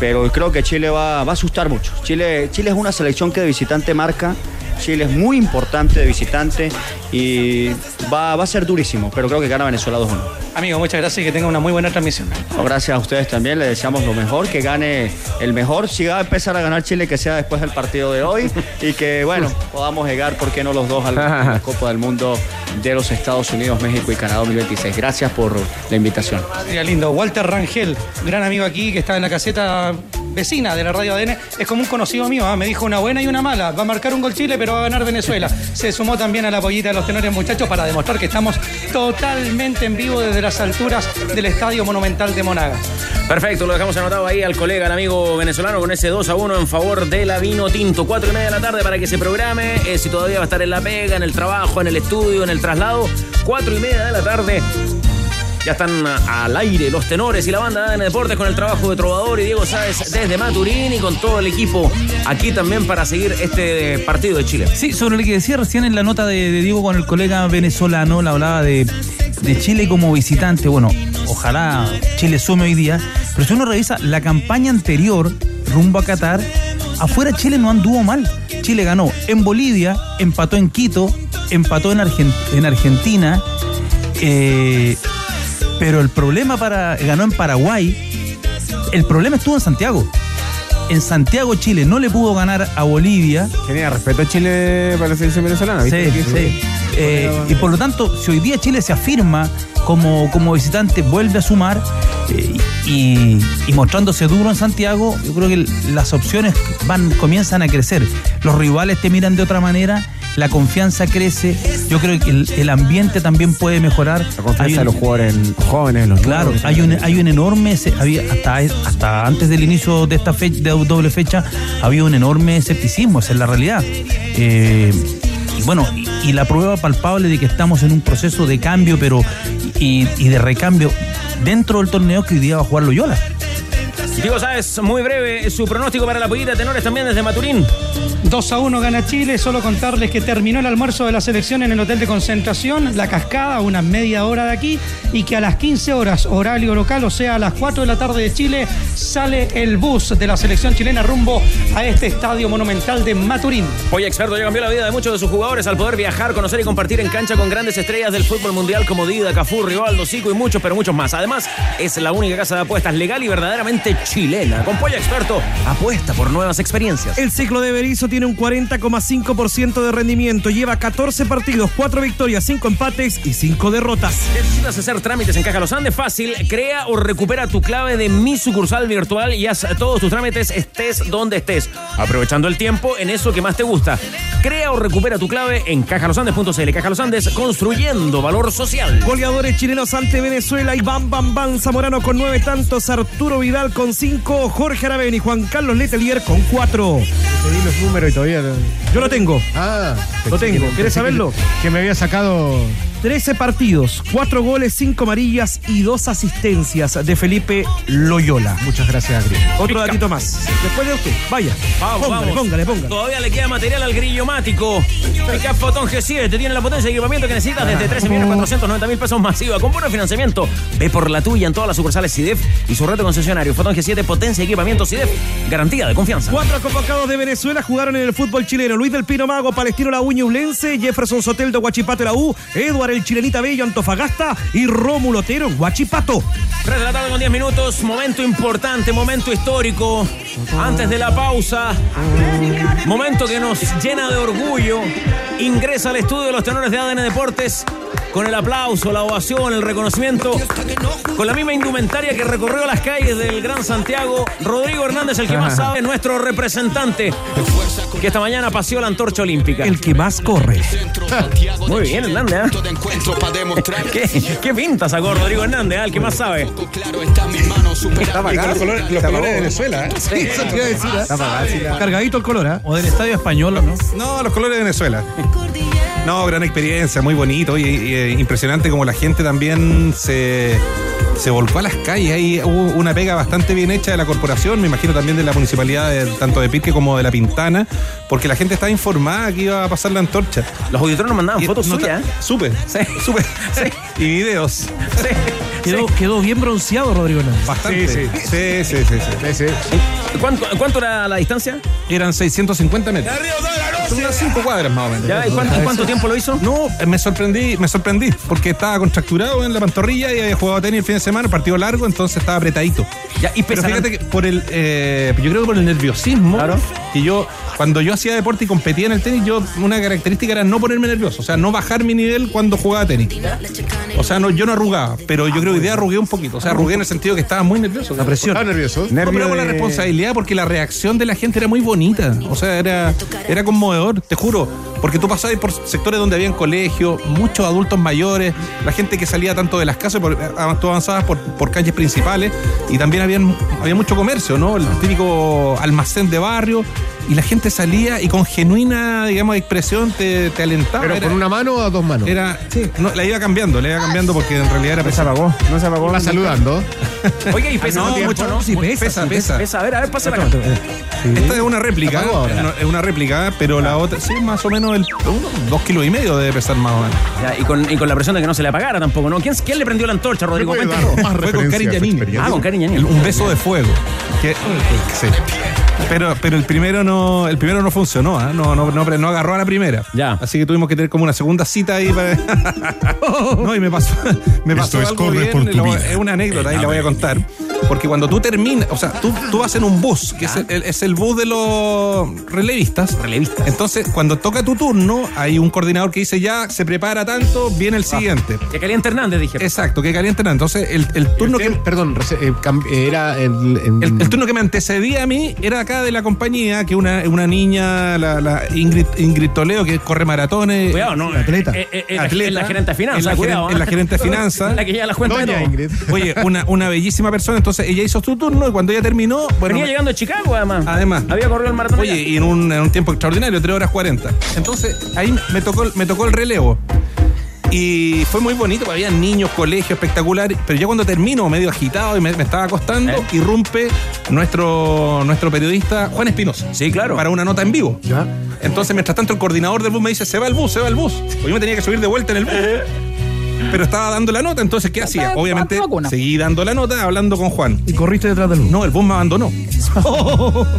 Pero creo que Chile va, va a asustar mucho. Chile, Chile es una selección que de visitante marca. Chile es muy importante de visitante y va, va a ser durísimo, pero creo que gana Venezuela 2-1. Amigo, muchas gracias y que tenga una muy buena transmisión. No, gracias a ustedes también, les deseamos lo mejor, que gane el mejor. Si va a empezar a ganar Chile, que sea después del partido de hoy y que, bueno, podamos llegar, ¿por qué no los dos a la, a la Copa del Mundo de los Estados Unidos, México y Canadá 2026? Gracias por la invitación. Sería lindo. Walter Rangel, gran amigo aquí que está en la caseta vecina de la radio ADN, es como un conocido mío, ¿ah? me dijo una buena y una mala. Va a marcar un gol Chile, pero va a ganar Venezuela. Se sumó también a la pollita de los tenores muchachos para demostrar que estamos totalmente en vivo desde las alturas del Estadio Monumental de Monaga. Perfecto, lo dejamos anotado ahí al colega, al amigo venezolano, con ese 2 a 1 en favor de la Vino Tinto. 4 y media de la tarde para que se programe. eh, si todavía va a estar en la pega, en el trabajo, en el estudio, en el traslado. 4 y media de la tarde. Ya están a- al aire los tenores y la banda de Deportes con el trabajo de Trovador y Diego Sáez desde Maturín y con todo el equipo aquí también para seguir este partido de Chile. Sí, sobre lo que decía recién en la nota de, Diego con el colega venezolano, la hablaba de, Chile como visitante. Bueno, ojalá Chile sume hoy día, pero si uno revisa la campaña anterior rumbo a Qatar, afuera Chile no anduvo mal. Chile ganó en Bolivia, empató en Quito, empató en Argentina, eh, pero el problema para ganó en Paraguay, el problema estuvo en Santiago. En Santiago, Chile no le pudo ganar a Bolivia. Tenía respeto a Chile para la selección venezolana, ¿viste? Sí, sí. Eh, y por lo tanto, si hoy día Chile se afirma como, como visitante, vuelve a sumar eh, y, y mostrándose duro en Santiago, yo creo que las opciones van, comienzan a crecer. Los rivales te miran de otra manera, la confianza crece, yo creo que el, el ambiente también puede mejorar. La confianza de los jugadores jóvenes, los Claro, nuevos. hay un, hay un enorme, había hasta, hasta antes del inicio de esta fecha, de doble fecha, había un enorme escepticismo, esa es la realidad. Eh, y bueno, y, la prueba palpable de que estamos en un proceso de cambio, pero y, y de recambio dentro del torneo que hoy día va a jugar Loyola. Diego Sáez, muy breve, su pronóstico para la pollita de tenores también desde Maturín. 2 a 1 gana Chile, solo contarles que terminó el almuerzo de la selección en el hotel de concentración, La Cascada, una media hora de aquí, y que a las 15 horas, horario local, o sea, a las 4 de la tarde de Chile, sale el bus de la selección chilena rumbo a este estadio monumental de Maturín. Hoy experto ya cambió la vida de muchos de sus jugadores al poder viajar, conocer y compartir en cancha con grandes estrellas del fútbol mundial como Dida, Cafú, Rivaldo, Zico y muchos, pero muchos más. Además, es la única casa de apuestas legal y verdaderamente chilena. Con Polla Experto, apuesta por nuevas experiencias. El ciclo de Berizzo tiene un 40,5% de rendimiento. Lleva 14 partidos, 4 victorias, 5 empates y 5 derrotas. ¿Necesitas hacer trámites en Caja Los Andes? Fácil. Crea o recupera tu clave de mi sucursal virtual y haz todos tus trámites estés donde estés. Aprovechando el tiempo en eso que más te gusta. Crea o recupera tu clave en cajalosandes.cl. Caja Los Andes, construyendo valor social. Goleadores chilenos ante Venezuela y Bam Bam Bam Zamorano con 9 tantos, Arturo Vidal con 5, Jorge Aravena y Juan Carlos Letelier con 4. Te di los números y todavía. Yo lo tengo. Ah, Lo tengo. ¿Quieres que- saberlo? Que me había sacado. 13 partidos, 4 goles, 5 amarillas y 2 asistencias de Felipe Loyola. Muchas gracias, Gris. Otro datito más. Después de usted, vaya. Vamos, póngale, vamos. póngale, póngale. Todavía le queda material al grillomático. Pickup Fotón G7 tiene la potencia de equipamiento que necesitas desde 13.490.000 pesos masiva. Con buen financiamiento, ve por la tuya en todas las sucursales CIDEF y su reto concesionario. Fotón G7, potencia y equipamiento CIDEF. Garantía de confianza. Cuatro convocados de Venezuela jugaron en el fútbol chileno. Luis del Pino Mago, Palestino La Uña Ublense, Jefferson Sotel de Huachipato La U, El Chilenita Bello Antofagasta y Rómulo Otero en Huachipato. 3 de la tarde con 10 minutos. Momento importante, momento histórico. Antes de la pausa. Momento que nos llena de orgullo. Ingresa al estudio de los tenores de ADN Deportes con el aplauso, la ovación, el reconocimiento. Con la misma indumentaria que recorrió las calles del Gran Santiago. Rodrigo Hernández, el que más sabe, nuestro representante. Que esta mañana paseó la antorcha olímpica. El que más corre. Muy bien, Hernández. ¿eh? ¿Qué, ¿Qué pinta sacó Rodrigo Hernández? ah, El que más sabe. Y con los colores, los colores de Venezuela, ¿eh? Sí, eso te iba a decir. ¿eh? Cargadito el color, ¿eh? O del Estadio Español, ¿no? No, los colores de Venezuela. No, gran experiencia, muy bonito y, y, eh, impresionante como la gente también se, se volcó a las calles. Ahí hubo una pega bastante bien hecha de la corporación, me imagino también de la municipalidad, de- tanto de Pirque como de La Pintana, porque la gente estaba informada que iba a pasar la antorcha. Los auditores nos mandaban fotos suyas, ¿eh? Supe, supe. Y videos. Quedó, quedó bien bronceado Rodrigo Hernández. Bastante. Sí, sí, sí. sí, sí. ¿Cuánto, cuánto era la distancia? Eran 650 metros. Son unas 5 cuadras más o menos. Ya, ¿y cuánto- cuánto tiempo lo hizo? No, me sorprendí, me sorprendí, porque estaba contracturado en la pantorrilla y había jugado tenis el fin de semana, partido largo, entonces estaba apretadito. Ya, y Pero fíjate que por el, eh, yo creo que por el nerviosismo, que yo, cuando yo hacía deporte y competía en el tenis, yo, una característica era no ponerme nervioso, o sea, no bajar mi nivel cuando jugaba tenis. O sea, no, yo no arrugaba, pero yo creo que hoy día arrugué un poquito, o sea, arrugué en el sentido que estaba muy nervioso. La presión. Estaba nervioso. No, pero Nervio por la responsabilidad, porque la reacción de la gente era muy bonita. O sea, era, era conmovedor, te juro. Porque tú pasabas por sectores donde habían colegios, muchos adultos mayores, la gente que salía tanto de las casas, por, ah, tú avanzabas por, por calles principales, y también habían, había mucho comercio, ¿no? El típico almacén de barrio, y la gente salía y con genuina, digamos, expresión te, te alentaba. ¿Pero Era- con una mano o a dos manos? Era, sí, no, la iba cambiando, la iba cambiando porque en realidad era Se pesada. apagó, no se apagó. Va saludando. Oiga, y pesa no, mucho, mucho, ¿no? sí, pesa, pesa. Pesa, a ver, a ver, pasa la Esta es una réplica, es una réplica, pero la otra, sí, más o menos el, dos kilos y medio debe pesar más o menos. Ya, y, con, y con la presión de que no se le apagara tampoco, ¿no? ¿Quién, quién le prendió la antorcha, Rodrigo? Fue con Karin Yanini. Ah, con Karin Yanini. un beso de fuego. Que- sí. Pero, pero el primero no, el primero no funcionó, ¿ah? no, no, no, no agarró a la primera. Ya. Así que tuvimos que tener como una segunda cita ahí para. no, y me pasó, me pasó es algo Corre bien, por tu vida. es una anécdota y la voy a contar. Porque cuando tú terminas, o sea, tú, tú vas en un bus, que es el, es el bus de los relevistas. Relevistas. Entonces, cuando toca tu turno, hay un coordinador que dice ya, se prepara tanto, viene el siguiente. Que caliente Hernández, dije. Exacto, que caliente nada. Entonces, el, el turno que. Perdón, eh, cam- era El, el turno que me antecedía a mí era acá de la compañía, que una, una niña, la, la Ingrid, Ingrid Toledo, que corre maratones. Cuidado, no. Atleta. Eh, eh, eh, la- Atleta. es la gerente de finanzas, Es la, cuidado. ¿eh? gerente de finanzas. La que lleva las cuentas de Doña todo. Ingrid. Oye, una, una bellísima persona. Entonces ella hizo su turno y cuando ella terminó. Bueno, Venía me- llegando de Chicago, además. Además. Había corrido el maratón. Oye, allá. y en un, en un tiempo extraordinario, 3 horas 40. Entonces, ahí me tocó, me tocó el relevo. Y fue muy bonito, porque había niños, colegio espectacular. Pero ya cuando termino, medio agitado y me, me estaba acostando, ¿Eh? irrumpe nuestro, nuestro periodista Juan Espinosa. Sí, claro. Para una nota en vivo. Entonces, mientras tanto, el coordinador del bus me dice: Se va el bus, se va el bus. Pues yo me tenía que subir de vuelta en el bus. Pero estaba dando la nota, entonces, ¿qué hacía? Obviamente, seguí dando la nota, hablando con Juan. ¿Y corriste detrás del bus? No, el bus me abandonó.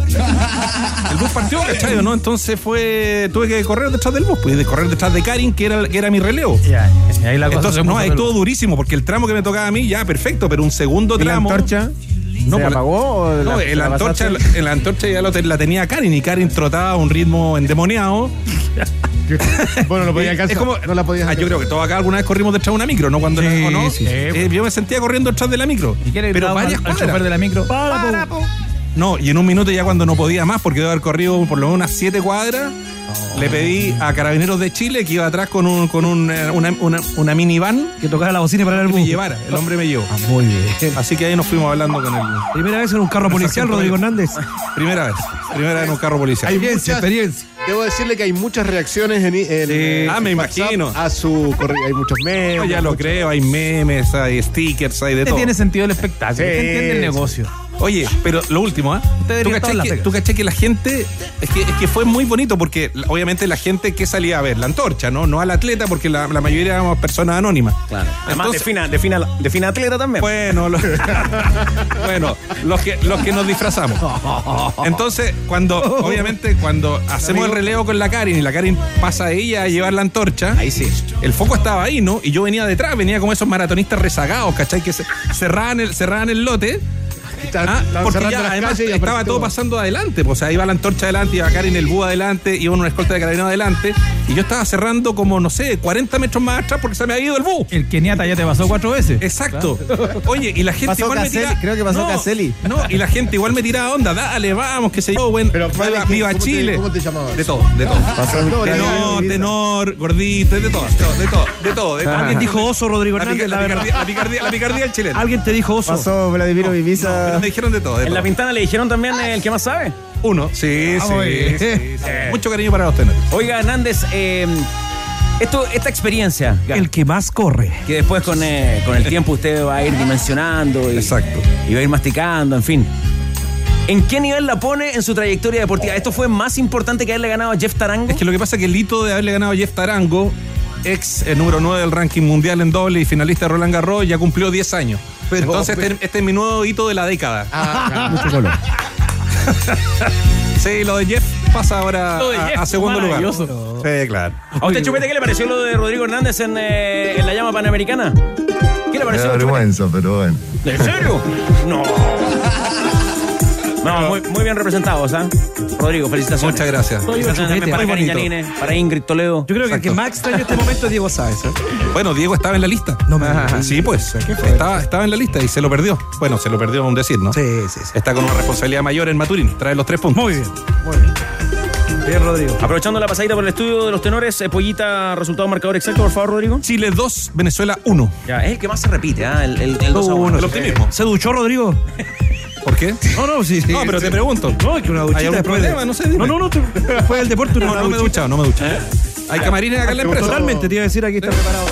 el bus partió, ¿cachai? ¿no? Entonces fue. Tuve que correr detrás del bus, pues, de correr detrás de Karin, que era, que era mi relevo. Ya, ahí la cosa Entonces, no, ahí estuvo durísimo, porque el tramo que me tocaba a mí, ya, perfecto, pero un segundo ¿Y la tramo. antorcha? No, ¿Se pues, apagó o No, la- en la, la antorcha, la antorcha ya lo la tenía Karin y Karin trotaba a un ritmo endemoniado. Bueno, no podía Es alcanzar. como- no la podías Ah, yo creo que todos acá alguna vez corrimos detrás de una micro, ¿no? Cuando Sí, ¿o no? sí. Eh, yo me sentía corriendo detrás de la micro. ¿Y qué le pero varias al, al de la micro? Para, po. No, y en un minuto ya cuando no podía más, porque debe haber corrido por lo menos unas siete cuadras, le pedí a Carabineros de Chile que iba atrás con un, con un, eh, una, una, una minivan Que tocara la bocina para el me llevara. El hombre me llevó. Ah, muy bien. Así que ahí nos fuimos hablando con él. Primera vez en un carro policial, Rodrigo Hernández. Primera vez. Primera vez en un carro policial. Hay experiencia. Debo decirle que hay muchas reacciones en, en- eh, Ah, me WhatsApp imagino. A su Hay muchos memes. No, ya lo muchos- creo, hay memes, hay stickers, hay de Usted todo. tiene sentido el espectáculo, Sí, usted entiende el sí. negocio. Oye, pero lo último. Usted ¿Tú caché, que, tú caché que la gente, es que, es que fue muy bonito porque obviamente la gente que salía a ver, la antorcha, ¿no? No al atleta porque la, la mayoría éramos personas anónimas. Claro. Además, Entonces- defina, defina, defina atleta también. Bueno, lo- bueno, los que, los que nos disfrazamos. Entonces, cuando, obviamente, cuando hacemos el relevo con la Karin y la Karin pasa a ella a llevar la antorcha, Ahí sí. el foco estaba ahí, ¿no? Y yo venía detrás, venía como esos maratonistas rezagados, ¿cachai? Que cerraban, el, cerraban el lote. Ah, porque ya además estaba todo pasando adelante. pues, O sea, iba la antorcha adelante, iba Karin el búho adelante, iba una escolta de carabinero adelante. Y yo estaba cerrando como, no sé, 40 metros más atrás porque se me había ido el búho. El Keniata ya te pasó cuatro veces. Exacto. Oye, y la gente Pasó igual me tiraba. creo que pasó no, Caselli. No, y la gente igual me tiraba onda, dale, vamos, que se yo, buen. Pero, viva, viva ¿cómo te- Chile. cómo te llamabas? De todo, de todo. No, Tenor, no, tenor, gordito, de todo, de todo, de todo, de todo. Alguien dijo oso, Rodrigo la, Hernández, pica- la picardía, la picardía, la picardía del chileno. Alguien te dijo oso. Pasó Vladimiro Pero me dijeron de todo. De En la pintana le dijeron también eh, el que más sabe. Uno. Sí, Ah, sí, sí. Mucho cariño para los tenores. Oiga, Hernández, eh, esto, esta experiencia El que más corre. que después con, eh, con el tiempo usted va a ir dimensionando y, Exacto. y va a ir masticando, en fin. ¿En qué nivel la pone en su trayectoria deportiva? ¿Esto fue más importante que haberle ganado a Jeff Tarango? Es que lo que pasa es que el hito de haberle ganado a Jeff Tarango, ex eh, número 9 del ranking mundial en doble y finalista de Roland Garros, ya cumplió 10 años. Pero- Entonces, pero- este, este es mi nuevo hito de la década. Ah, Mucho color. Sí, lo de Jeff pasa ahora a, Jeff, a segundo lugar. Sí, claro. ¿A usted, Chupete, qué le pareció lo de Rodrigo Hernández en, eh, en la llama panamericana? ¿Qué le Me pareció? da Chupete? vergüenza, pero bueno. ¿En serio? No. No, muy, muy bien representado, ¿sabes? Rodrigo, felicitaciones. Muchas gracias. Felicitaciones también para Muy Karin bonito. Yanine, para Ingrid Toledo. Yo creo que el que Exacto. más extraño en este momento es Diego Sáez. ¿eh? Bueno, Diego estaba en la lista. No me Sí, pues. Estaba, estaba en la lista y se lo perdió. Bueno, se lo perdió un decir, ¿no? Sí, sí, sí. Está con una responsabilidad mayor en Maturín. Trae los tres puntos. Muy bien, muy bien. Bien, Rodrigo. Aprovechando la pasadita por el estudio de los tenores, eh, Pollita, resultado marcador exacto, por favor, Rodrigo. Chile 2, Venezuela 1. Ya, es el que más se repite, ¿ah? El, el, el 2 a 1. El optimismo. ¿Se duchó, Rodrigo? ¿Por qué? No, no, sí. sí, No, pero sí. te pregunto. No, es que una duchita ¿Hay algún después de- problema? No sé, dime. No, no, no. te- Después del deporte, una No, no me he duchita. duchado, no me he duchado. Hay camarines acá en la empresa. Totalmente, te iba a decir aquí está preparado.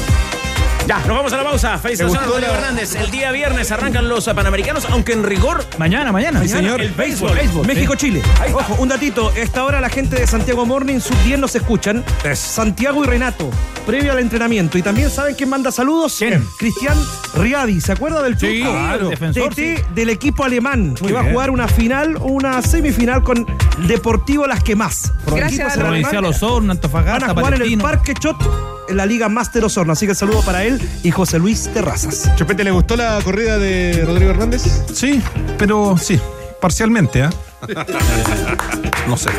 Ya, nos vamos a la pausa. La- Hernández. El día viernes arrancan los eh, panamericanos, aunque en rigor. Mañana, mañana. Sí, señor. El béisbol. béisbol México-Chile. Ojo, un datito. Esta hora la gente de Santiago Morning Sub 10 nos escuchan. Santiago y Renato, previo al entrenamiento. Y también saben quién manda saludos. ¿Quién? Cristian Riadi. ¿Se acuerda del Sí, turco? claro. defensor, del equipo alemán, que va a jugar una final o una semifinal con Deportivo Las Quemas. Gracias, Equipos Provincial Osorno, Van a Antofagasta, jugar en el Palestino. Parque Chot en la Liga Master Osorno. Así que saludo para él y José Luis Terrazas. Chupete, ¿le gustó la corrida de Rodrigo Hernández? Sí, pero sí, parcialmente, ¿ah? no sé.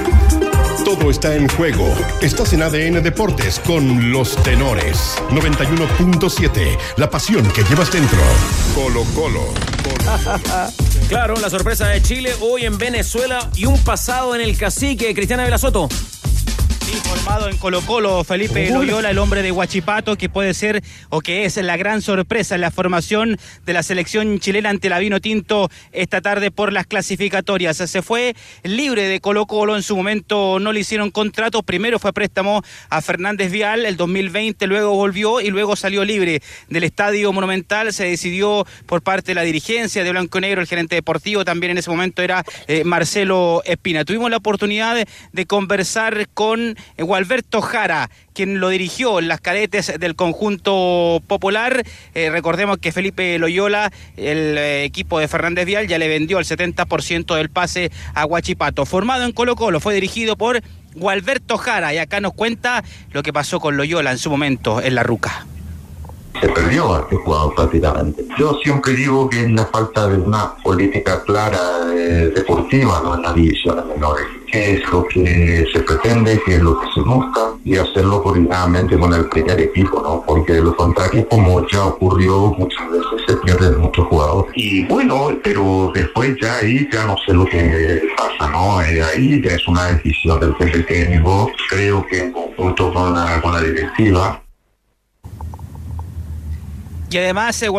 Todo está en juego. Estás en ADN Deportes con los tenores. 91.7. La pasión que llevas dentro. Colo Colo. Claro, la sorpresa de Chile hoy en Venezuela y un pasado en el cacique. Cristiana Velasoto. Formado en Colo Colo, Felipe Loyola, el hombre de Huachipato, que puede ser o que es la gran sorpresa en la formación de la selección chilena ante la Vino Tinto esta tarde por las clasificatorias. Se fue libre de Colo Colo, en su momento no le hicieron contrato, primero fue préstamo a Fernández Vial, el 2020 luego volvió y luego salió libre del Estadio Monumental, se decidió por parte de la dirigencia de Blanco y Negro, el gerente deportivo también en ese momento era eh, Marcelo Espina. Tuvimos la oportunidad de, de conversar con Gualberto Jara, quien lo dirigió en las cadetes del conjunto popular. Eh, recordemos que Felipe Loyola, el eh, equipo de Fernández Vial, ya le vendió el 70% del pase a Huachipato. Formado en Colo Colo, fue dirigido por Gualberto Jara y acá nos cuenta lo que pasó con Loyola en su momento en la Ruca. Se perdió a este jugador prácticamente. Yo siempre digo que es la falta de una política clara eh, deportiva ¿no? en las divisiones menores. ¿Qué es lo que se pretende? ¿Qué es lo que se busca? Y hacerlo coordinadamente con el primer equipo, ¿no? Porque de lo contrario, como ya ocurrió muchas veces, se pierden muchos jugadores. Y bueno, pero después ya ahí ya no sé lo que pasa, ¿no? Eh, ahí ya es una decisión del técnico. Creo que en conjunto con la directiva Y además, eh,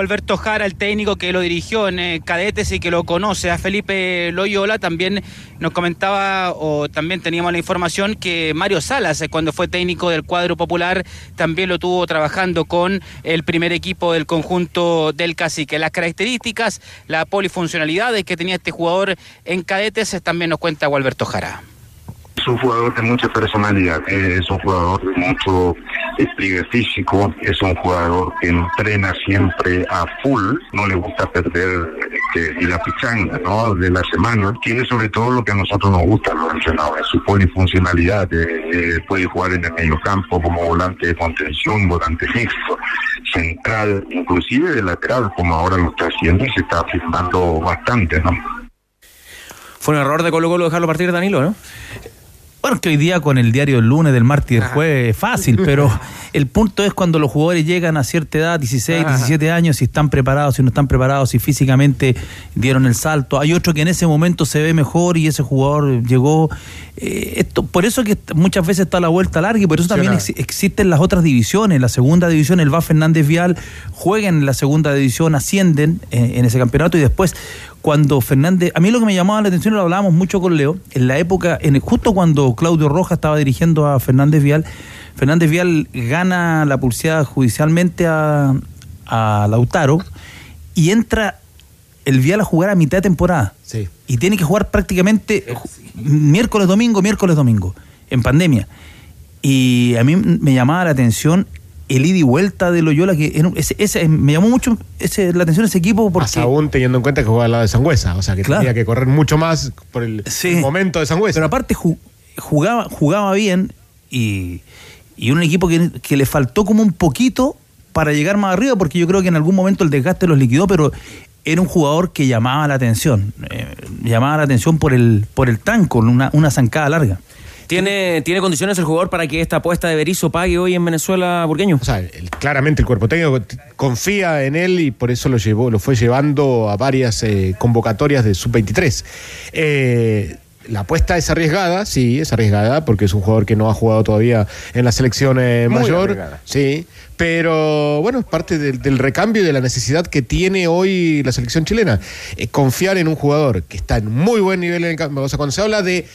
Jara, el técnico que lo dirigió en eh, cadetes y que lo conoce, a Felipe Loyola, también nos comentaba, o también teníamos la información, que Mario Salas, eh, cuando fue técnico del cuadro popular, también lo tuvo trabajando con el primer equipo del conjunto del cacique. Las características, la polifuncionalidad que tenía este jugador en cadetes, eh, también nos cuenta Gualberto Jara. Es un jugador de mucha personalidad, es un jugador de mucho despliegue físico, es un jugador que entrena siempre a full, no le gusta perder este, ni la pichanga ¿no? de la semana. Tiene sobre todo lo que a nosotros nos gusta los entrenadores, su polifuncionalidad, eh, eh, puede jugar en el medio campo como volante de contención, volante fixo, central, inclusive de lateral, como ahora lo está haciendo y se está afirmando bastante, ¿no? Fue un error de Colo Colo dejarlo partir Danilo, ¿no? Bueno, que hoy día con el diario del lunes, del martes y del jueves es fácil, pero el punto es cuando los jugadores llegan a cierta edad, 16, Ajá. 17 años, si están preparados, si no están preparados, si físicamente dieron el salto. Hay otro que en ese momento se ve mejor y ese jugador llegó. eh, esto, por eso que muchas veces está la vuelta larga y por eso también existen las otras divisiones. La segunda división, el Va Fernández Vial, juegan en la segunda división, ascienden eh, en ese campeonato y después cuando Fernández, a mí lo que me llamaba la atención, lo hablábamos mucho con Leo, en la época, en el- justo cuando Claudio Rojas estaba dirigiendo a Fernández Vial, Fernández Vial gana la pulseada judicialmente a, a Lautaro y entra el Vial a jugar a mitad de temporada. Sí. Y tiene que jugar prácticamente miércoles, domingo, miércoles, domingo, en pandemia. Y a mí me llamaba la atención el ida y vuelta de Loyola, que un- ese, ese- me llamó mucho ese- la atención ese equipo porque... Más aún teniendo en cuenta que jugaba al lado de Sangüesa, o sea que Claro. tenía que correr mucho más por el Sí. momento de Sangüesa. Pero aparte ju- jugaba, jugaba bien y, y un equipo que, que le faltó como un poquito para llegar más arriba, porque yo creo que en algún momento el desgaste los liquidó, pero era un jugador que llamaba la atención, eh, llamaba la atención por el, por el tranco, una, una zancada larga. ¿Tiene, ¿Tiene condiciones el jugador para que esta apuesta de Berizzo pague hoy en Venezuela, Burgueño? O sea, el- claramente el cuerpo técnico confía en él y por eso lo llevó, lo fue llevando a varias eh, convocatorias de sub-23. Eh, la apuesta es arriesgada, sí, es arriesgada, porque es un jugador que no ha jugado todavía en la selección eh, mayor. arriesgada. Sí, pero bueno, es parte del, del recambio y de la necesidad que tiene hoy la selección chilena. Eh, confiar en un jugador que está en muy buen nivel en el campo. O sea, cuando se habla de,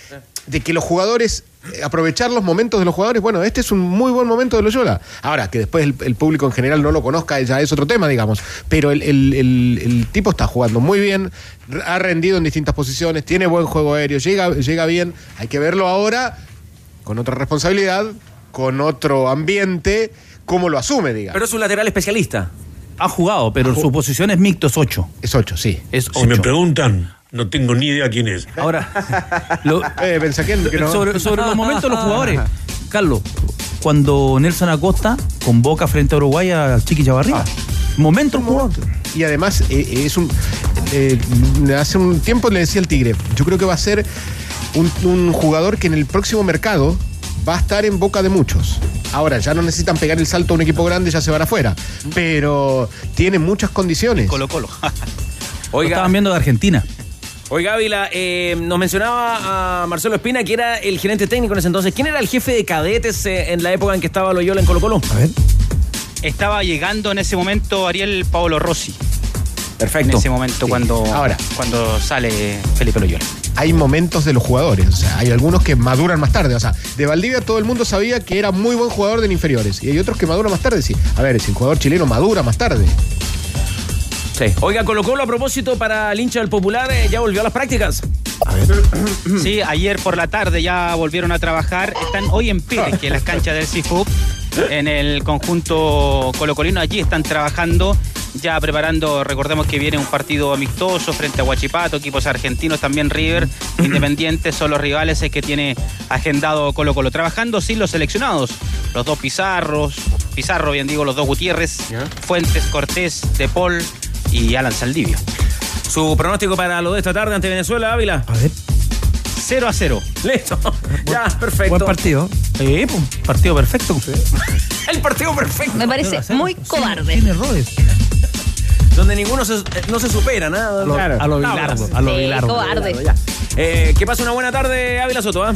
de que los jugadores, eh, aprovechar los momentos de los jugadores, bueno, este es un muy buen momento de Loyola. Ahora, que después el, el público en general no lo conozca, ya es otro tema, digamos. Pero el, el- el- el tipo está jugando muy bien, ha rendido en distintas posiciones, tiene buen juego aéreo, llega, llega bien. Hay que verlo ahora con otra responsabilidad, con otro ambiente, cómo lo asume, digamos. Pero es un lateral especialista. Ha jugado, pero su posición es mixto, es 8. Es 8, sí. Es Si me 8. preguntan, no tengo ni idea quién es. Ahora, lo- Eh, pensé que, que no. sobre, sobre los momentos de los jugadores. Carlos, cuando Nelson Acosta convoca frente a Uruguay al Chiqui Chavarría. Momento el jugador. Y además, eh, es un. eh, hace un tiempo le decía el Tigre, yo creo que va a ser un, un jugador que en el próximo mercado va a estar en boca de muchos. Ahora, ya no necesitan pegar el salto a un equipo grande, ya se van afuera. Pero tiene muchas condiciones. Colo Colo. Lo estaban viendo de Argentina. Oiga, Ávila, eh, nos mencionaba a Marcelo Espina que era el gerente técnico en ese entonces. ¿Quién era el jefe de cadetes eh, en la época en que estaba Loyola en Colo Colo? A ver. Estaba llegando en ese momento Ariel Paolo Rossi. Perfecto. En ese momento cuando, Ahora. cuando sale Felipe Loyola. Hay momentos de los jugadores, o sea, hay algunos que maduran más tarde. O sea, de Valdivia todo el mundo sabía que era muy buen jugador de inferiores. Y hay otros que maduran más tarde, sí. A ver, si el jugador chileno madura más tarde. Sí. Oiga, Colo Colo a propósito para el hincha del Popular, eh, ya volvió a las prácticas. Sí, ayer por la tarde ya volvieron a trabajar. Están hoy en Pérez, que es las canchas del CIFUP, en el conjunto colocolino. Allí están trabajando, ya preparando, recordemos que viene un partido amistoso frente a Huachipato, equipos argentinos, también River, Independientes son los rivales que tiene agendado Colo Colo. Trabajando sin los seleccionados, los dos Pizarros, Pizarro, bien digo, los dos Gutiérrez, Fuentes, Cortés, De Paul y Alan Saldivio. Su pronóstico para lo de esta tarde ante Venezuela, Ávila. A ver. 0 a 0. Listo. ya, perfecto. Buen partido. Sí, pues, partido perfecto. El partido perfecto. Me parece muy cobarde. Tiene errores. Donde ninguno se- eh, no se supera, nada. A lo- Claro. a lo Tablas. Bilardo, a lo Sí, Bilardo. cobarde. Ya. Eh, que pase una buena tarde, Ávila Soto. ¿ah?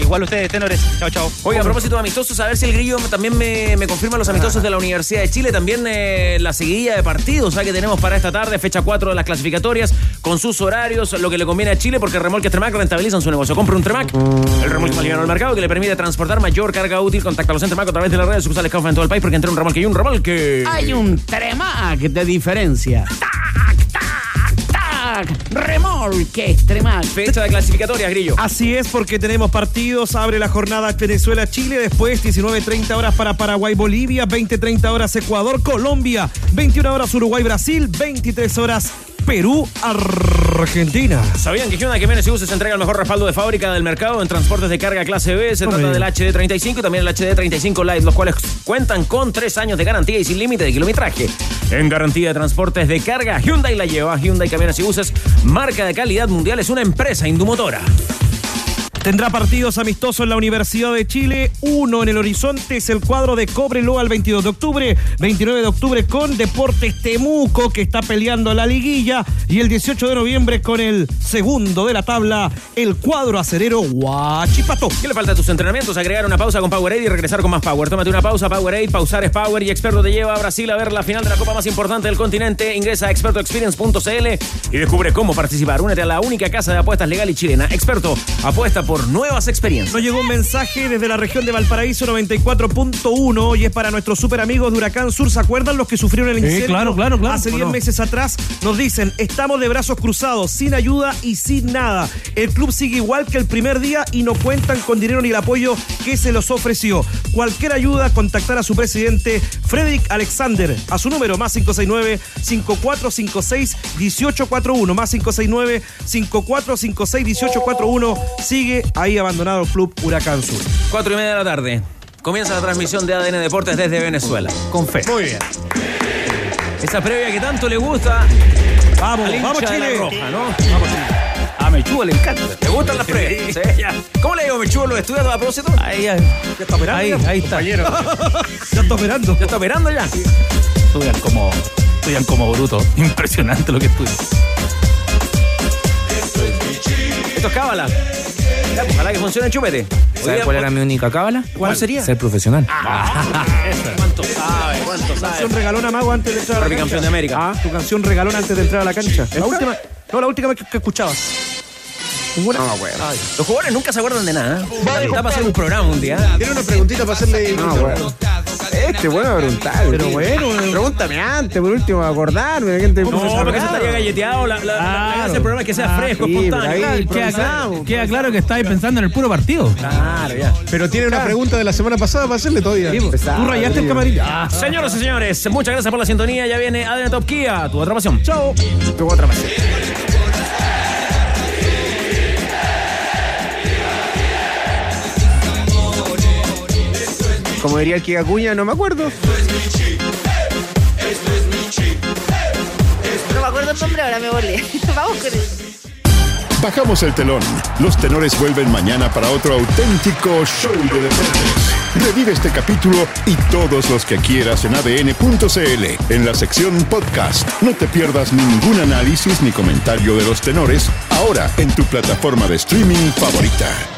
Igual ustedes, tenores. Chao, chao. Oiga, a propósito de amistosos, a ver si el grillo también me, me confirma los amistosos de la Universidad de Chile. También eh, la seguidilla de partidos ¿sabes? que tenemos para esta tarde, fecha 4 de las clasificatorias, con sus horarios, lo que le conviene a Chile, porque Remolques Tremac rentabilizan su negocio. Compra un Tremac, el remolque más liviano del mercado, que le permite transportar mayor carga útil. Contáctalos en Tremac a través de las redes sucursales Caufa en todo el país, porque entre un remolque y un remolque. Hay un Tremac de diferencia. ¡Tac! Remolque Tremac. Fecha de clasificatorias, grillo. Así es, porque tenemos partidos. Abre la jornada Venezuela-Chile. Después, 19.30 horas para Paraguay-Bolivia. 20.30 horas Ecuador-Colombia. 21 horas Uruguay-Brasil. 23 horas Perú-Argentina. ¿Sabían que Hyundai Jiménez y Buses entrega el mejor respaldo de fábrica del mercado en transportes de carga clase B? Se trata del HD35 y también el HD35 Lite, los cuales cuentan con tres años de garantía y sin límite de kilometraje. En garantía de transportes de carga, Hyundai la lleva. Hyundai Camiones y Buses, marca de calidad mundial, es una empresa indumotora. Tendrá partidos amistosos en la Universidad de Chile. Uno en el horizonte es el cuadro de Cobreloa el 22 de octubre. 29 de octubre con Deportes Temuco, que está peleando la liguilla. Y el 18 de noviembre con el segundo de la tabla, el cuadro acerero Huachipato. ¿Qué le falta a tus entrenamientos? Agregar una pausa con Powerade y regresar con más Power. Tómate una pausa, Powerade, pausar es Power y Experto te lleva a Brasil a ver la final de la Copa más importante del continente. Ingresa a expertoexperience.cl y descubre cómo participar. Únete a la única casa de apuestas legal y chilena. Experto, apuesta por nuevas experiencias. Nos llegó un mensaje desde la región de Valparaíso 94.1 y es para nuestros super amigos de Huracán Sur. ¿Se acuerdan los que sufrieron el Sí, incendio? claro, claro, claro, Hace ¿cómo 10 no? meses atrás nos dicen, estamos de brazos cruzados, sin ayuda y sin nada. El club sigue igual que el primer día y no cuentan con dinero ni el apoyo que se los ofreció. Cualquier ayuda, contactar a su presidente Frederick Alexander a su número más 569-5456-1841 más 569-5456-1841 sigue ahí abandonado el club Huracán Sur. Cuatro y media de la tarde. Comienza la transmisión de ADN Deportes desde Venezuela. Con fe. Muy bien. Esa previa que tanto le gusta. Vamos, vamos, Chile. Roja, ¿no? Vamos, Chile. A Mechuga le encanta. ¿Te gustan las previas? Sí, ya. ¿Cómo le digo Mechuga los estudios a propósito? Ahí, ahí, ¿Ya está operando? ahí, ya? ahí está. ya está operando. ¿Ya está operando ya? Estudian como, estudian como bruto. Impresionante lo que estudian. Esto es cábala. Ojalá que funcione el chupete. ¿Sabes cuál era mi única cábala? ¿Cuál sería? Ser profesional. ¿Cuánto sabe? ¿Cuánto Tu sabe? canción regalona, Mago, antes de entrar a la cancha. campeón de América. Ah, tu canción regalona antes de entrar a la cancha. La última, no, la última vez que, que escuchabas. ¿Ninguna? No, bueno. Los jugadores nunca se acuerdan de nada. Está para hacer un programa un día. Tiene una preguntita para hacerle. No, bueno. Este, bueno, preguntar. Pero bueno, Pregúntame antes, por último, acordarme. ¿Quién te No, porque se estaría galleteado. La, la, la- la gracia del programa es que sea fresco, sí, espontáneo. ahí- Queda, claro, queda claro que estáis pensando en el puro partido. Claro, ya. Pero tiene una pregunta de la semana pasada para hacerle todavía. Tú rayaste el camarín. Señoras y señores, muchas gracias por la sintonía. Ya viene ADN Top Kia, tu otra pasión. Chao. Tu otra pasión. Como diría el que Acuña, no me acuerdo. No me acuerdo el nombre, ahora me volé. Vamos con él. Bajamos el telón. Los tenores vuelven mañana para otro auténtico show de deportes. Revive este capítulo y todos los que quieras en adn.cl, en la sección podcast. No te pierdas ningún análisis ni comentario de los tenores, ahora en tu plataforma de streaming favorita.